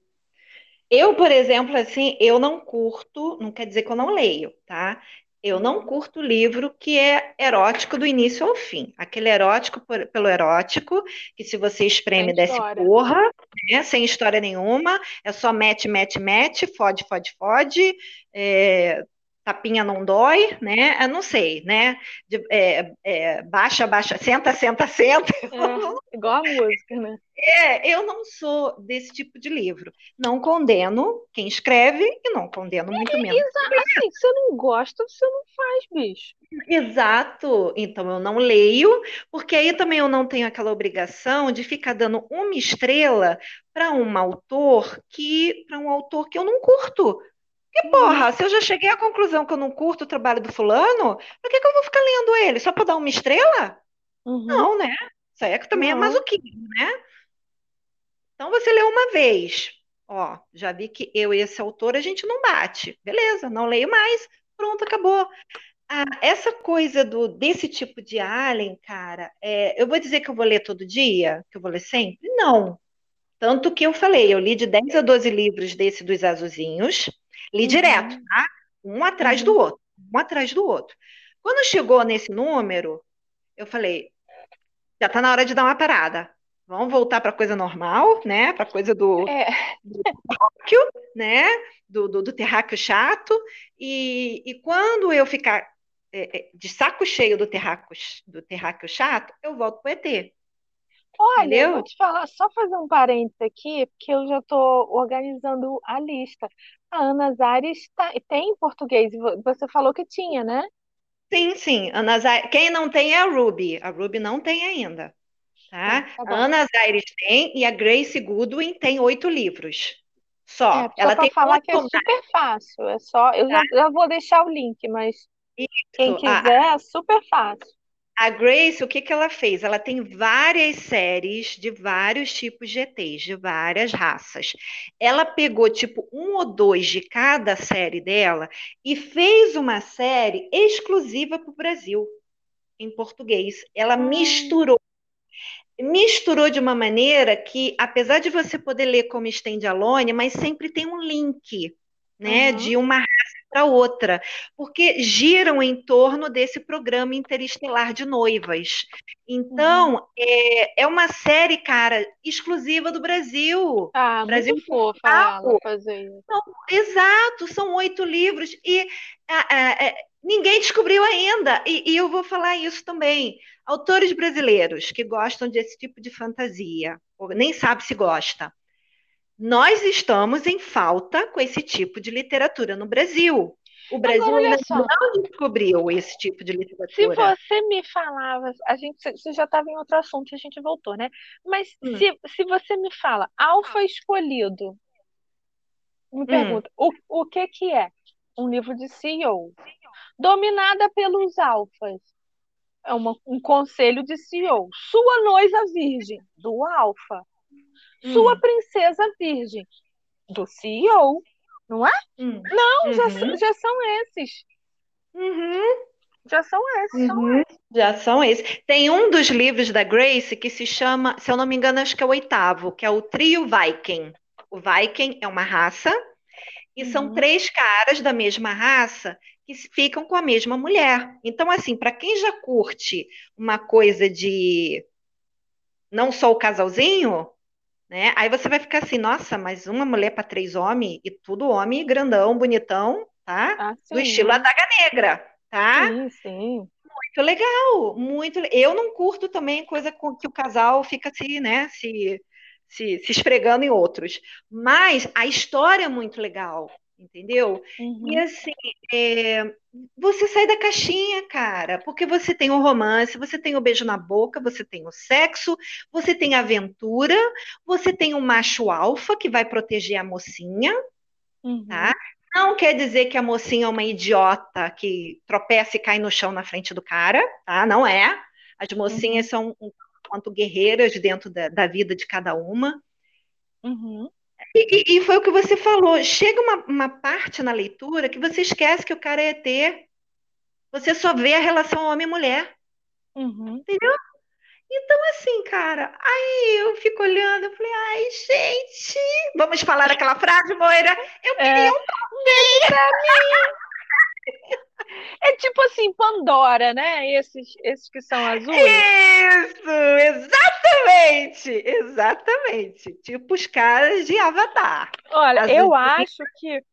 Eu, por exemplo, assim, eu não curto, não quer dizer que eu não leio, tá? Eu não curto livro que é erótico do início ao fim. Aquele erótico por, pelo erótico, que se você espreme, desce porra, né? sem história nenhuma, é só mete, mete, mete, fode, fode, fode, é, tapinha não dói, né? Eu não sei, né? De, é, é, baixa, baixa, senta, senta, senta. É, igual a música, né? É, eu não sou desse tipo de livro. Não condeno quem escreve e não condeno muito é, menos. Exato, assim, você não gosta, você não faz, bicho. Exato. Então eu não leio, porque aí também eu não tenho aquela obrigação de ficar dando uma estrela para um autor que para um autor que eu não curto. Que porra, se eu já cheguei à conclusão que eu não curto o trabalho do fulano, por que, que eu vou ficar lendo ele? Só para dar uma estrela? Uhum. Não, né? Isso aí é que também é masoquismo, né? Então você lê uma vez. Ó, já vi que eu e esse autor a gente não bate. Beleza, não leio mais. Pronto, acabou. Ah, essa coisa do desse tipo de alien, cara, é, eu vou dizer que eu vou ler todo dia, que eu vou ler sempre? Não. Tanto que eu falei, eu li de 10 a 12 livros desse dos azulzinhos, Li uhum. direto, tá? Um atrás do uhum. outro, um atrás do outro. Quando chegou nesse número, eu falei, já está na hora de dar uma parada. Vamos voltar para a coisa normal, né? Para a coisa do, é. do terráqueo, né? Do, do, do, terráqueo chato. E, e quando eu ficar é, é de saco cheio do terráqueo, do terráqueo chato, eu volto para o ET. Olha, Entendeu? eu vou te falar, só fazer um parênteses aqui, porque eu já estou organizando a lista. A Ana Zares tá, tem em português, você falou que tinha, né? Sim, sim. Ana Zaires, quem não tem é a Ruby. A Ruby não tem ainda. Tá? tá a Ana Zaires tem e a Grace Goodwin tem oito livros. Só. É, Ela tem falar que é super fácil. É só. Eu tá? já, já, vou deixar o link, mas Isso. quem quiser, é super fácil. A Grace, o que, que ela fez? Ela tem várias séries de vários tipos de ETs, de várias raças. Ela pegou, tipo, um ou dois de cada série dela e fez uma série exclusiva para o Brasil, em português. Ela misturou. Misturou de uma maneira que, apesar de você poder ler como stand-alone, mas sempre tem um link, né, uhum. de uma para outra, porque giram em torno desse programa interestelar de noivas. Então, uhum. é, é uma série, cara, exclusiva do Brasil. Ah, Brasil muito fofa ela fazer isso. Então, exato, são oito livros e é, ninguém descobriu ainda. E, e eu vou falar isso também. Autores brasileiros que gostam desse tipo de fantasia, nem sabe se gosta, nós estamos em falta com esse tipo de literatura no Brasil. O Brasil Agora, ainda não descobriu esse tipo de literatura. Se você me falava, a gente, você já estava em outro assunto e a gente voltou, né? Mas hum. se, se você me fala Alfa Escolhido, me hum. pergunta, hum. o, o que que é? Um livro de CEO. Dominada pelos alfas. É uma, um conselho de CEO. Sua noiva virgem, do alfa sua hum. princesa virgem, do CEO, não é? Hum. Não, uhum. já, já são esses. Uhum. Já são esses, uhum. são esses. Já são esses. Tem um dos livros da Grace que se chama, se eu não me engano, acho que é o oitavo, que é o Trio Viking. O Viking é uma raça e são uhum. três caras da mesma raça que ficam com a mesma mulher. Então, assim, para quem já curte uma coisa de não só o casalzinho, né? Aí você vai ficar assim, nossa, mas uma mulher para três homens e tudo homem grandão, bonitão, tá? Ah, Do estilo Adaga Negra, tá? Sim, sim. Muito legal, muito. Eu não curto também coisa com que o casal fica assim, né? Se, se, se esfregando em outros. Mas a história é muito legal entendeu? Uhum. E assim, é, você sai da caixinha, cara, porque você tem o romance, você tem o beijo na boca, você tem o sexo, você tem a aventura, você tem o macho alfa que vai proteger a mocinha, uhum. tá? Não quer dizer que a mocinha é uma idiota que tropeça e cai no chão na frente do cara, tá? Não é. As mocinhas uhum. são um quanto guerreiras dentro da, da vida de cada uma. Uhum. E, e, foi o que você falou. Chega uma, uma, parte na leitura que você esquece que o cara é ET. Você só vê a relação homem-mulher. Uhum. Entendeu? Então, assim, cara, aí eu fico olhando, eu falei, ai, gente, vamos falar aquela frase, Moira? Eu é. queria é. um pra mim. É tipo assim, Pandora, né? Esses, esses que são azuis. Isso, exatamente, exatamente. Tipo os caras de Avatar. Olha, Azul. eu acho que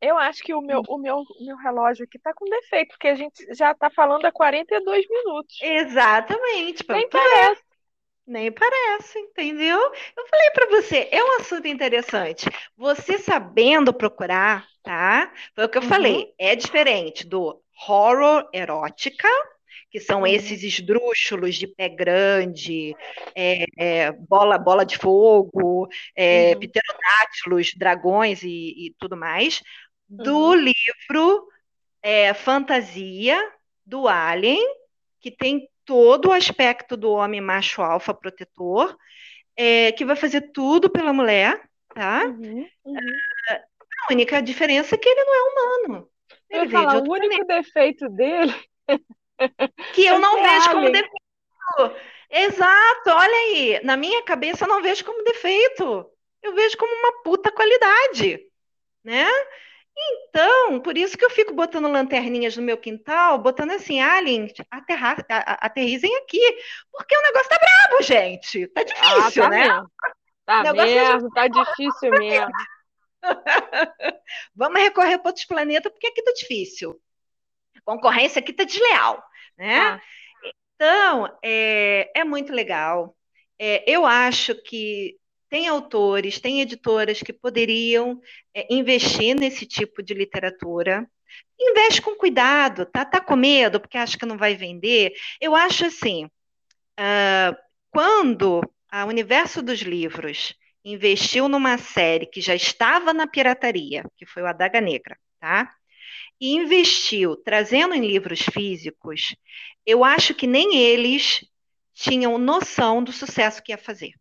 eu acho que o meu, o meu, o meu relógio aqui tá com defeito, porque a gente já tá falando há 42 minutos. Exatamente. Nem parece. Nem parece, entendeu? Eu falei para você, é um assunto interessante. Você sabendo procurar, tá? Foi o que eu uhum. falei, é diferente do horror erótica, que são uhum. esses esdrúxulos de pé grande, é, é, bola, bola de fogo, é, uhum. pterodátilos, dragões e, e tudo mais, do uhum. livro é, Fantasia do Alien, que tem todo o aspecto do homem macho alfa protetor, é, que vai fazer tudo pela mulher, tá? Uhum, uhum. A única diferença é que ele não é humano. Ele eu falar, o único planeta. defeito dele. Que eu não vejo como defeito. Exato, olha aí. Na minha cabeça eu não vejo como defeito. Eu vejo como uma puta qualidade, né? Então, por isso que eu fico botando lanterninhas no meu quintal, botando assim, alien, aterra, aterrizem aqui, porque o negócio tá brabo, gente. Tá difícil, ah, tá né? Mesmo. Tá é mesmo, tá difícil mesmo. Vamos recorrer para outros planetas, porque aqui tá difícil. A concorrência aqui tá desleal, né? Ah. Então, é, é muito legal. É, eu acho que tem autores, tem editoras que poderiam é, investir nesse tipo de literatura. Investe com cuidado, tá? Tá com medo porque acha que não vai vender. Eu acho assim, uh, quando a Universo dos Livros investiu numa série que já estava na pirataria, que foi o Adaga Negra, tá? e investiu trazendo em livros físicos, eu acho que nem eles tinham noção do sucesso que ia fazer.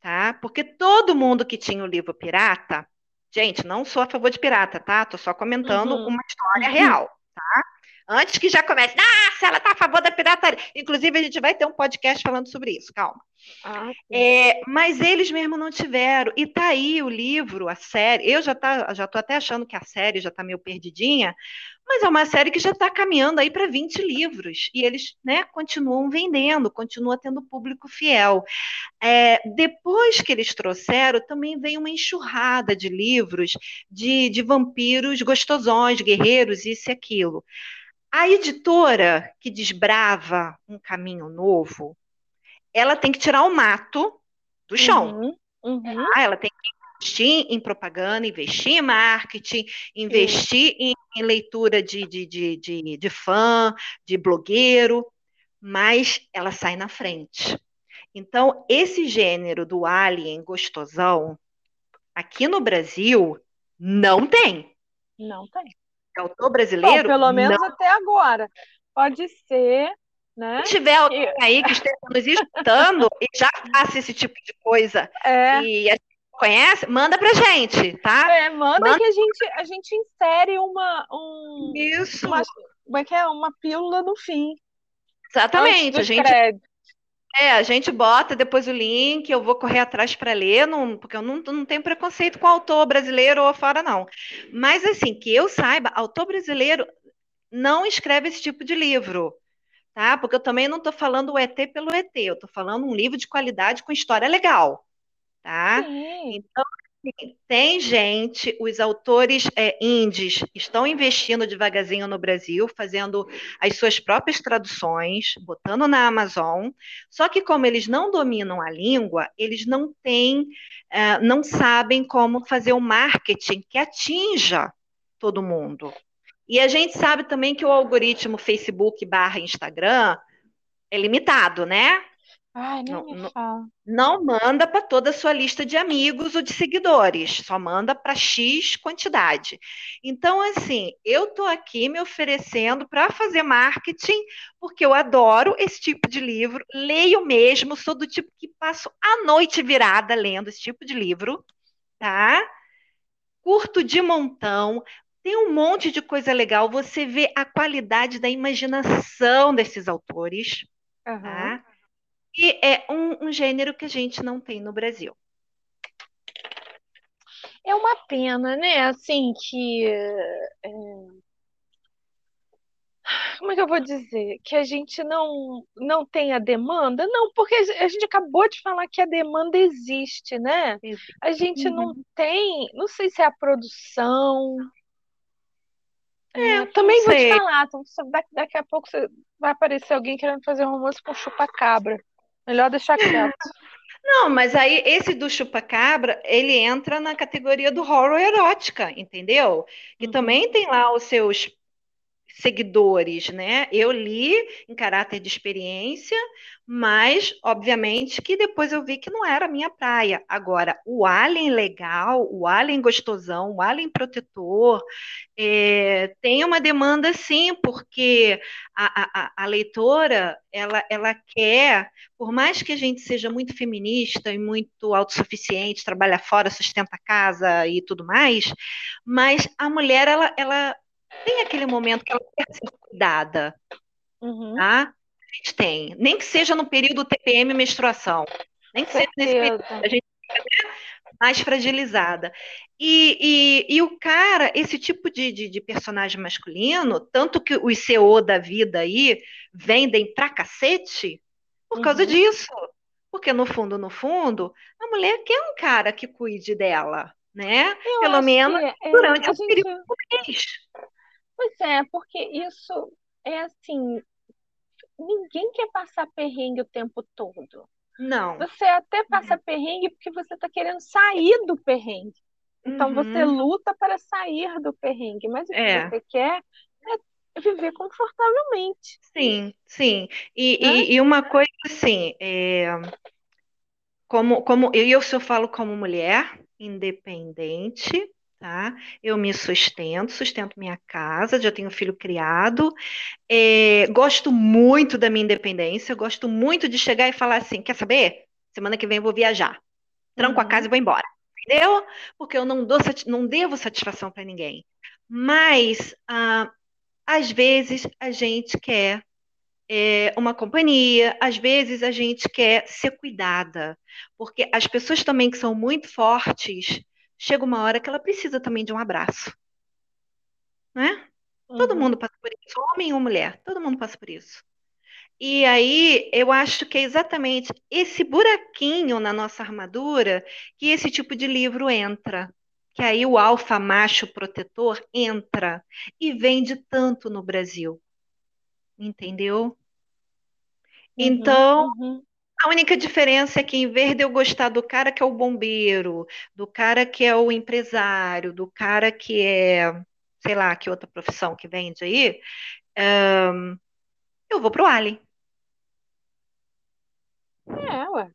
Tá? Porque todo mundo que tinha o livro pirata, gente, não sou a favor de pirata, tá? Tô só comentando uhum. uma história uhum. real, tá? Antes que já comece, ah, se ela está a favor da pirataria. Inclusive, a gente vai ter um podcast falando sobre isso, calma. Ah, é, mas eles mesmo não tiveram. E tá aí o livro, a série. Eu já, tá, já tô até achando que a série já está meio perdidinha, mas é uma série que já está caminhando aí para 20 livros. E eles né, continuam vendendo, continua tendo público fiel. É, depois que eles trouxeram, também veio uma enxurrada de livros de, de vampiros gostosões, guerreiros, isso e aquilo. A editora que desbrava um caminho novo, ela tem que tirar o mato do chão. Uhum, uhum. Ah, ela tem que investir em propaganda, investir em marketing, investir em, em, leitura de, de, de, de, de fã, de blogueiro, mas ela sai na frente. Então, esse gênero do alien gostosão, aqui no Brasil, não tem. Não tem autor brasileiro? Bom, pelo menos não. até agora. Pode ser, né? Se tiver alguém aí que esteja nos escutando e já faça esse tipo de coisa é. e a gente conhece, manda pra gente, tá? É, manda, manda, que a gente, a gente insere uma. Um, Isso. Uma, como é que é? Uma pílula no fim. Exatamente. A gente, crédito. É, a gente bota depois o link, eu vou correr atrás para ler, não, porque eu não, não tenho preconceito com autor brasileiro ou fora, não. Mas, assim, que eu saiba, autor brasileiro não escreve esse tipo de livro, tá? Porque eu também não estou falando o ET pelo ET, eu estou falando um livro de qualidade com história legal, tá? Sim. Então, tem gente, os autores é, indies estão investindo devagarzinho no Brasil, fazendo as suas próprias traduções, botando na Amazon. Só que como eles não dominam a língua, eles não têm, é, não sabem como fazer o marketing que atinja todo mundo. E a gente sabe também que o algoritmo Facebook barra Instagram é limitado, né? Ai, não, não, não manda para toda a sua lista de amigos ou de seguidores, só manda para X quantidade. Então, assim, eu estou aqui me oferecendo para fazer marketing, porque eu adoro esse tipo de livro, leio mesmo, sou do tipo que passo a noite virada lendo esse tipo de livro, tá? Curto de montão, tem um monte de coisa legal, você vê a qualidade da imaginação desses autores, uhum. tá? E é um, um gênero que a gente não tem no Brasil. É uma pena, né? Assim, que. É... Como é que eu vou dizer? Que a gente não, não tem a demanda? Não, porque a gente acabou de falar que a demanda existe, né? A gente não uhum. tem, não sei se é a produção. É, também vou te falar, então, daqui, daqui a pouco vai aparecer alguém querendo fazer um almoço com chupa-cabra. Melhor deixar quieto. Não, mas aí esse do chupacabra, ele entra na categoria do horror erótica, entendeu? E uhum. também tem lá os seus seguidores, né? Eu li em caráter de experiência, mas obviamente que depois eu vi que não era a minha praia. Agora, o alien legal, o alien gostosão, o alien protetor, é, tem uma demanda sim, porque a, a, a, leitora ela, ela quer, por mais que a gente seja muito feminista e muito autossuficiente, trabalha fora, sustenta a casa e tudo mais, mas a mulher ela, ela tem aquele momento que ela quer ser cuidada. Uhum. Tá? A gente tem. Nem que seja no período TPM menstruação. Nem que seja nesse período. A gente fica mais fragilizada. E, e, e, o cara, esse tipo de, de, de, personagem masculino, tanto que os CEO da vida aí vendem pra cacete por causa uhum. disso. Porque no fundo, no fundo, a mulher quer um cara que cuide dela, né? Eu Pelo menos é, durante o gente... período do mês. Pois é, porque isso é assim, ninguém quer passar perrengue o tempo todo. Não. Você até passa uhum. perrengue porque você está querendo sair do perrengue. Então uhum. você luta para sair do perrengue, mas o que é. você quer é viver confortavelmente. Sim, sim. E, né? e, e, uma coisa assim, é, como, como eu, eu, eu falo como mulher independente, tá? Eu me sustento, sustento minha casa, já tenho filho criado, é, gosto muito da minha independência, gosto muito de chegar e falar assim, quer saber? Semana que vem eu vou viajar. Tranco uhum. a casa e vou embora. Entendeu? Porque eu não, dou, não devo satisfação para ninguém. Mas, ah, às vezes, a gente quer é, uma companhia, às vezes a gente quer ser cuidada, porque as pessoas também que são muito fortes, chega uma hora que ela precisa também de um abraço, né? Uhum. Todo mundo passa por isso, homem ou mulher, todo mundo passa por isso. E aí eu acho que é exatamente esse buraquinho na nossa armadura que esse tipo de livro entra. Que aí o alfa macho protetor entra e vende tanto no Brasil. Entendeu? Uhum, então, uhum. A única diferença é que, em vez de eu gostar do cara que é o bombeiro, do cara que é o empresário, do cara que é, sei lá, que outra profissão que vende aí, um, eu vou pro Alien. É, ué.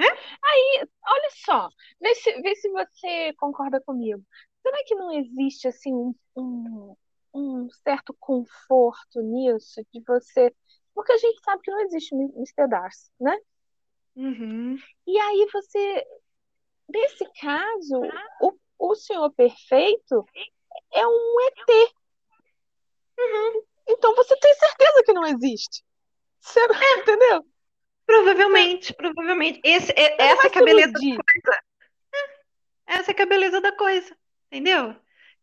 É? Aí, olha só, vê se, vê se você concorda comigo. Será que não existe assim um, um, um certo conforto nisso de você. Porque a gente sabe que não existe Mr. Darcy, né? Uhum. E aí você. Nesse caso, o, o Senhor Perfeito é um ET. Uhum. Então você tem certeza que não existe. Você, é. Entendeu? Provavelmente, provavelmente. Esse, é, essa é a beleza da coisa. É, essa é a beleza da coisa. Entendeu?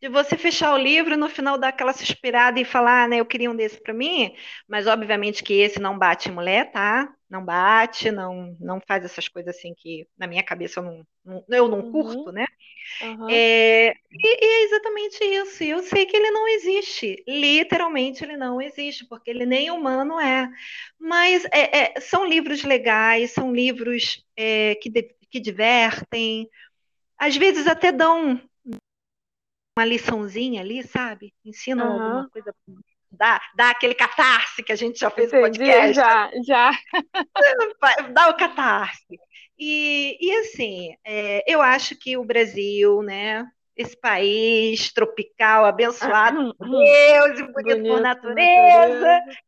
De você fechar o livro e no final dar aquela suspirada e falar, ah, né, eu queria um desse para mim, mas obviamente que esse não bate em mulher, tá? Não bate, não não faz essas coisas assim que na minha cabeça eu não, não eu não uhum. curto, né? Uhum. É, e, e, é exatamente isso. Eu sei que ele não existe, literalmente ele não existe, porque ele nem humano é. Mas é, é, são livros legais, são livros é, que, de, que divertem, às vezes até dão uma liçãozinha ali, sabe? Ensinam uhum. alguma coisa dá, dá aquele catarse que a gente já fez Entendi, no podcast. Já, já. dá o catarse. E, e assim, é, eu acho que o Brasil, né, esse país tropical, abençoado por Deus e bonito, bonito por natureza, natureza,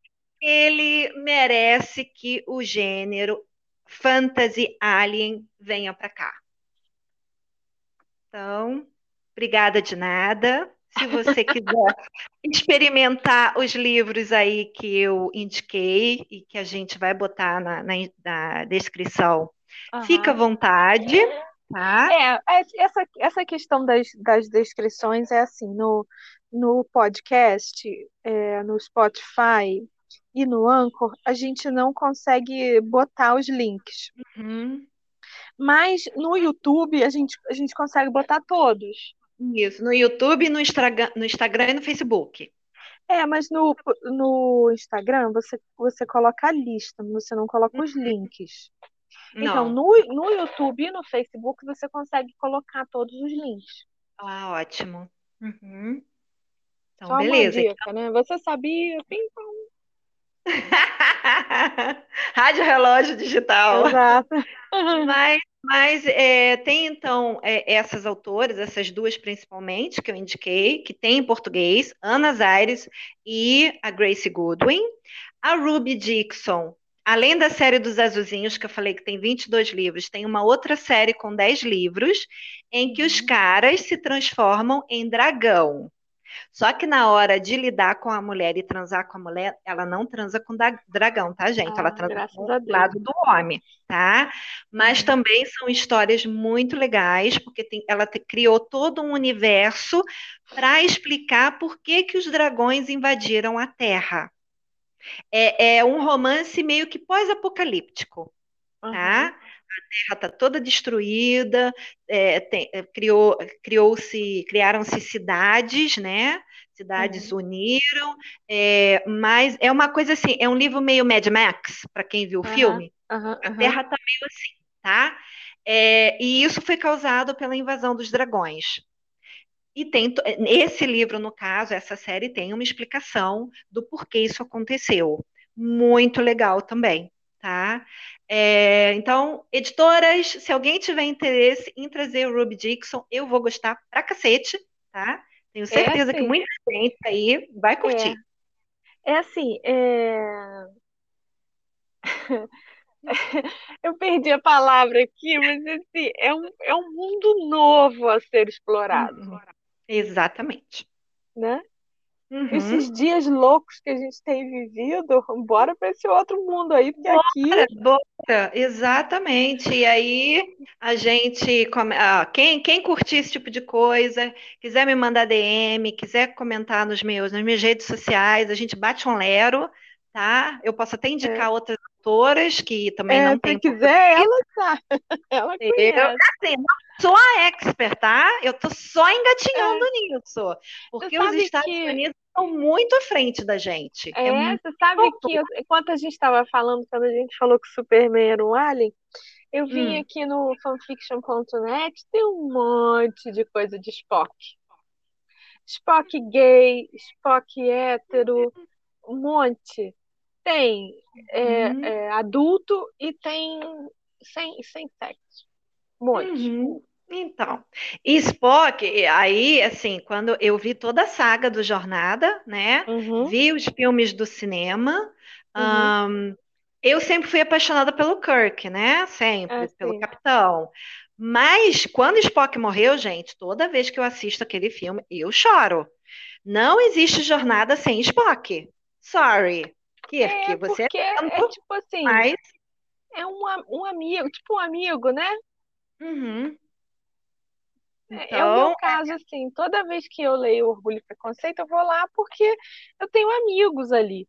ele merece que o gênero fantasy alien venha para cá. Então, Obrigada de nada. Se você quiser experimentar os livros aí que eu indiquei e que a gente vai botar na, na, na descrição, uhum. fica à vontade. Tá? É, essa, essa questão das, das descrições é assim, no, no podcast, é, no Spotify e no Anchor, a gente não consegue botar os links. Uhum. Mas no YouTube a gente, a gente consegue botar todos. Isso, no YouTube, no Instagram, no Instagram e no Facebook. É, mas no, no Instagram você, você coloca a lista, você não coloca os links. Então, no, no YouTube e no Facebook você consegue colocar todos os links. Ah, ótimo. Uhum. Então, Só beleza. Uma dica, né? Você sabia? Pim, Rádio Relógio Digital. Exato. Mas mas é, tem então é, essas autoras, essas duas principalmente, que eu indiquei, que tem em português, Ana Zaires e a Grace Goodwin. A Ruby Dixon, além da série dos Azulzinhos, que eu falei que tem 22 livros, tem uma outra série com 10 livros, em que os uhum. caras se transformam em dragão. Só que na hora de lidar com a mulher e transar com a mulher, ela não transa com dragão, tá, gente? Ah, ela transa com o lado do homem, tá? Mas uhum. também são histórias muito legais, porque tem, ela te, criou todo um universo para explicar por que, que os dragões invadiram a Terra. É, é um romance meio que pós-apocalíptico, tá? Uhum a Terra está toda destruída, é, tem, é, criou, criou-se, criaram-se cidades, né? Cidades uhum. uniram, é, mas é uma coisa assim, é um livro meio Mad Max, para quem viu o uhum. filme. Uhum. A Terra está meio assim, tá? É, e isso foi causado pela invasão dos dragões. E tem esse livro, no caso, essa série tem uma explicação do porquê isso aconteceu. Muito legal também, tá? É, então, editoras, se alguém tiver interesse em trazer o Ruby Dixon, eu vou gostar pra cacete, tá? Tenho é certeza é assim, que muita gente aí vai curtir. É, é assim, é... eu perdi a palavra aqui, mas assim, é um, é um mundo novo a ser explorado. Uhum. Exatamente. Né? Uhum. Esses dias loucos que a gente tem vivido, bora para esse outro mundo aí, porque bora, aqui. Bora, exatamente. E aí a gente. Come... Ah, quem, quem curtir esse tipo de coisa, quiser me mandar DM, quiser comentar nos meus, nas minhas redes sociais, a gente bate um lero, tá? Eu posso até indicar é. outras autoras que também é, não tem. Se quiser, ela tá. Ela conhece. Eu, assim, não sou a expert, tá? Eu tô só engatinhando é. nisso. Porque os Estados que... Unidos estão muito à frente da gente. É, é você sabe que enquanto a gente estava falando, quando a gente falou que o Superman era um alien, eu vim hum. aqui no fanfiction.net, tem um monte de coisa de Spock. Spock gay, Spock hétero, um monte. Tem é, uhum. é, adulto e tem sem, sem sexo. Monte. Uhum. Então, Spock, aí, assim, quando eu vi toda a saga do Jornada, né? Uhum. Vi os filmes do cinema. Uhum. Um, eu sempre fui apaixonada pelo Kirk, né? Sempre, é, pelo Capitão. Mas quando Spock morreu, gente, toda vez que eu assisto aquele filme, eu choro. Não existe jornada sem Spock. Sorry. Kirk, é, você é, é tipo assim, é um, um amigo, tipo um amigo, né? Uhum. Então... É o meu então, caso, assim, toda vez que eu leio Orgulho e Preconceito, eu vou lá porque eu tenho amigos ali.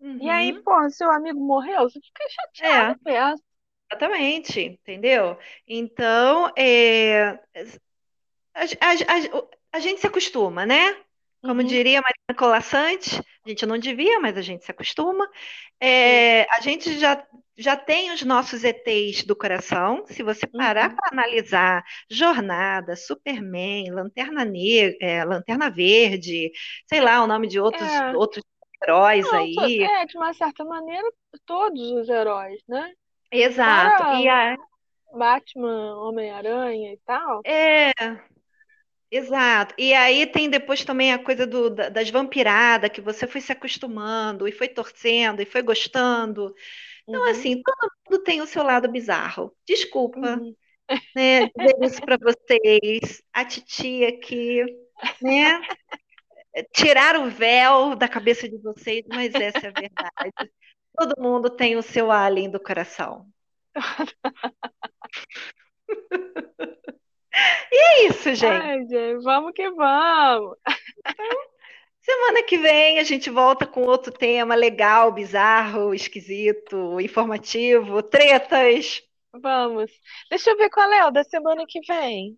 Uhum. E aí, uhum. pô, seu amigo morreu, você fica chateado é. mesmo. Exatamente, entendeu? Então, é, a, a, a, a gente se acostuma, né? Como uhum. diria Marina Colassante, a gente não devia, mas a gente se acostuma. É, a gente já, já tem os nossos ETs do coração. Se você parar uhum. para analisar Jornada, Superman, Lanterna Negra, é, Lanterna Verde, sei lá o nome de outros, é. outros heróis não, aí. É, de uma certa maneira, todos os heróis, né? Exato. Para e a... Batman, Homem-Aranha e tal. É, Exato. E aí tem depois também a coisa do, das vampiradas, que você foi se acostumando e foi torcendo e foi gostando. Então, uhum. assim, todo mundo tem o seu lado bizarro. Desculpa, uhum. né, dizer isso para vocês. A titia aqui, né? Tirar o véu da cabeça de vocês, mas essa é a verdade. Todo mundo tem o seu alien do coração. E é isso, gente. Ai, gente, vamos que vamos. Semana que vem a gente volta com outro tema legal, bizarro, esquisito, informativo, tretas. Vamos. Deixa eu ver qual é o da semana que vem.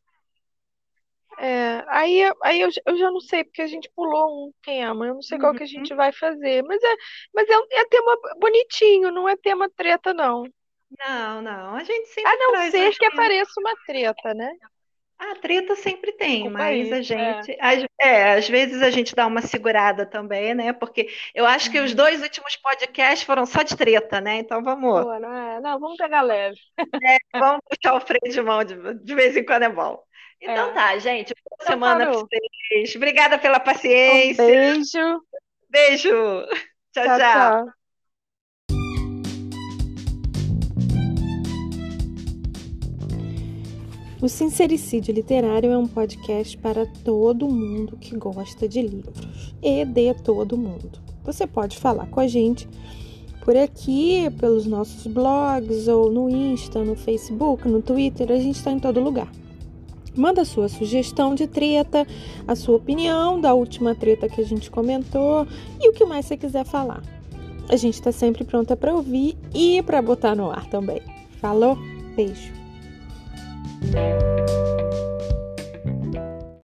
É, aí aí eu, eu já não sei, porque a gente pulou um tema, eu não sei uhum. qual que a gente vai fazer. Mas é, mas é, é tema bonitinho, não é tema treta, não. Não, não. A gente sempre. A não ser que apareça uma treta, né? A treta sempre tem, mas a é. gente, é. Às, é, às vezes a gente dá uma segurada também, né? Porque eu acho que os uhum. dois últimos podcasts foram só de treta, né? Então vamos. Pô, não, é? não, vamos pegar leve. É, vamos puxar o freio de mão de, de vez em quando é bom. Então é. tá, gente. Boa então, semana para vocês. Obrigada pela paciência. Um beijo. Beijo. tchau. tchau. tchau. tchau. O Sincericídio Literário é um podcast para todo mundo que gosta de livros e de todo mundo. Você pode falar com a gente por aqui, pelos nossos blogs, ou no Insta, no Facebook, no Twitter, a gente está em todo lugar. Manda sua sugestão de treta, a sua opinião da última treta que a gente comentou e o que mais você quiser falar. A gente está sempre pronta para ouvir e para botar no ar também. Falou? Beijo! Thank you.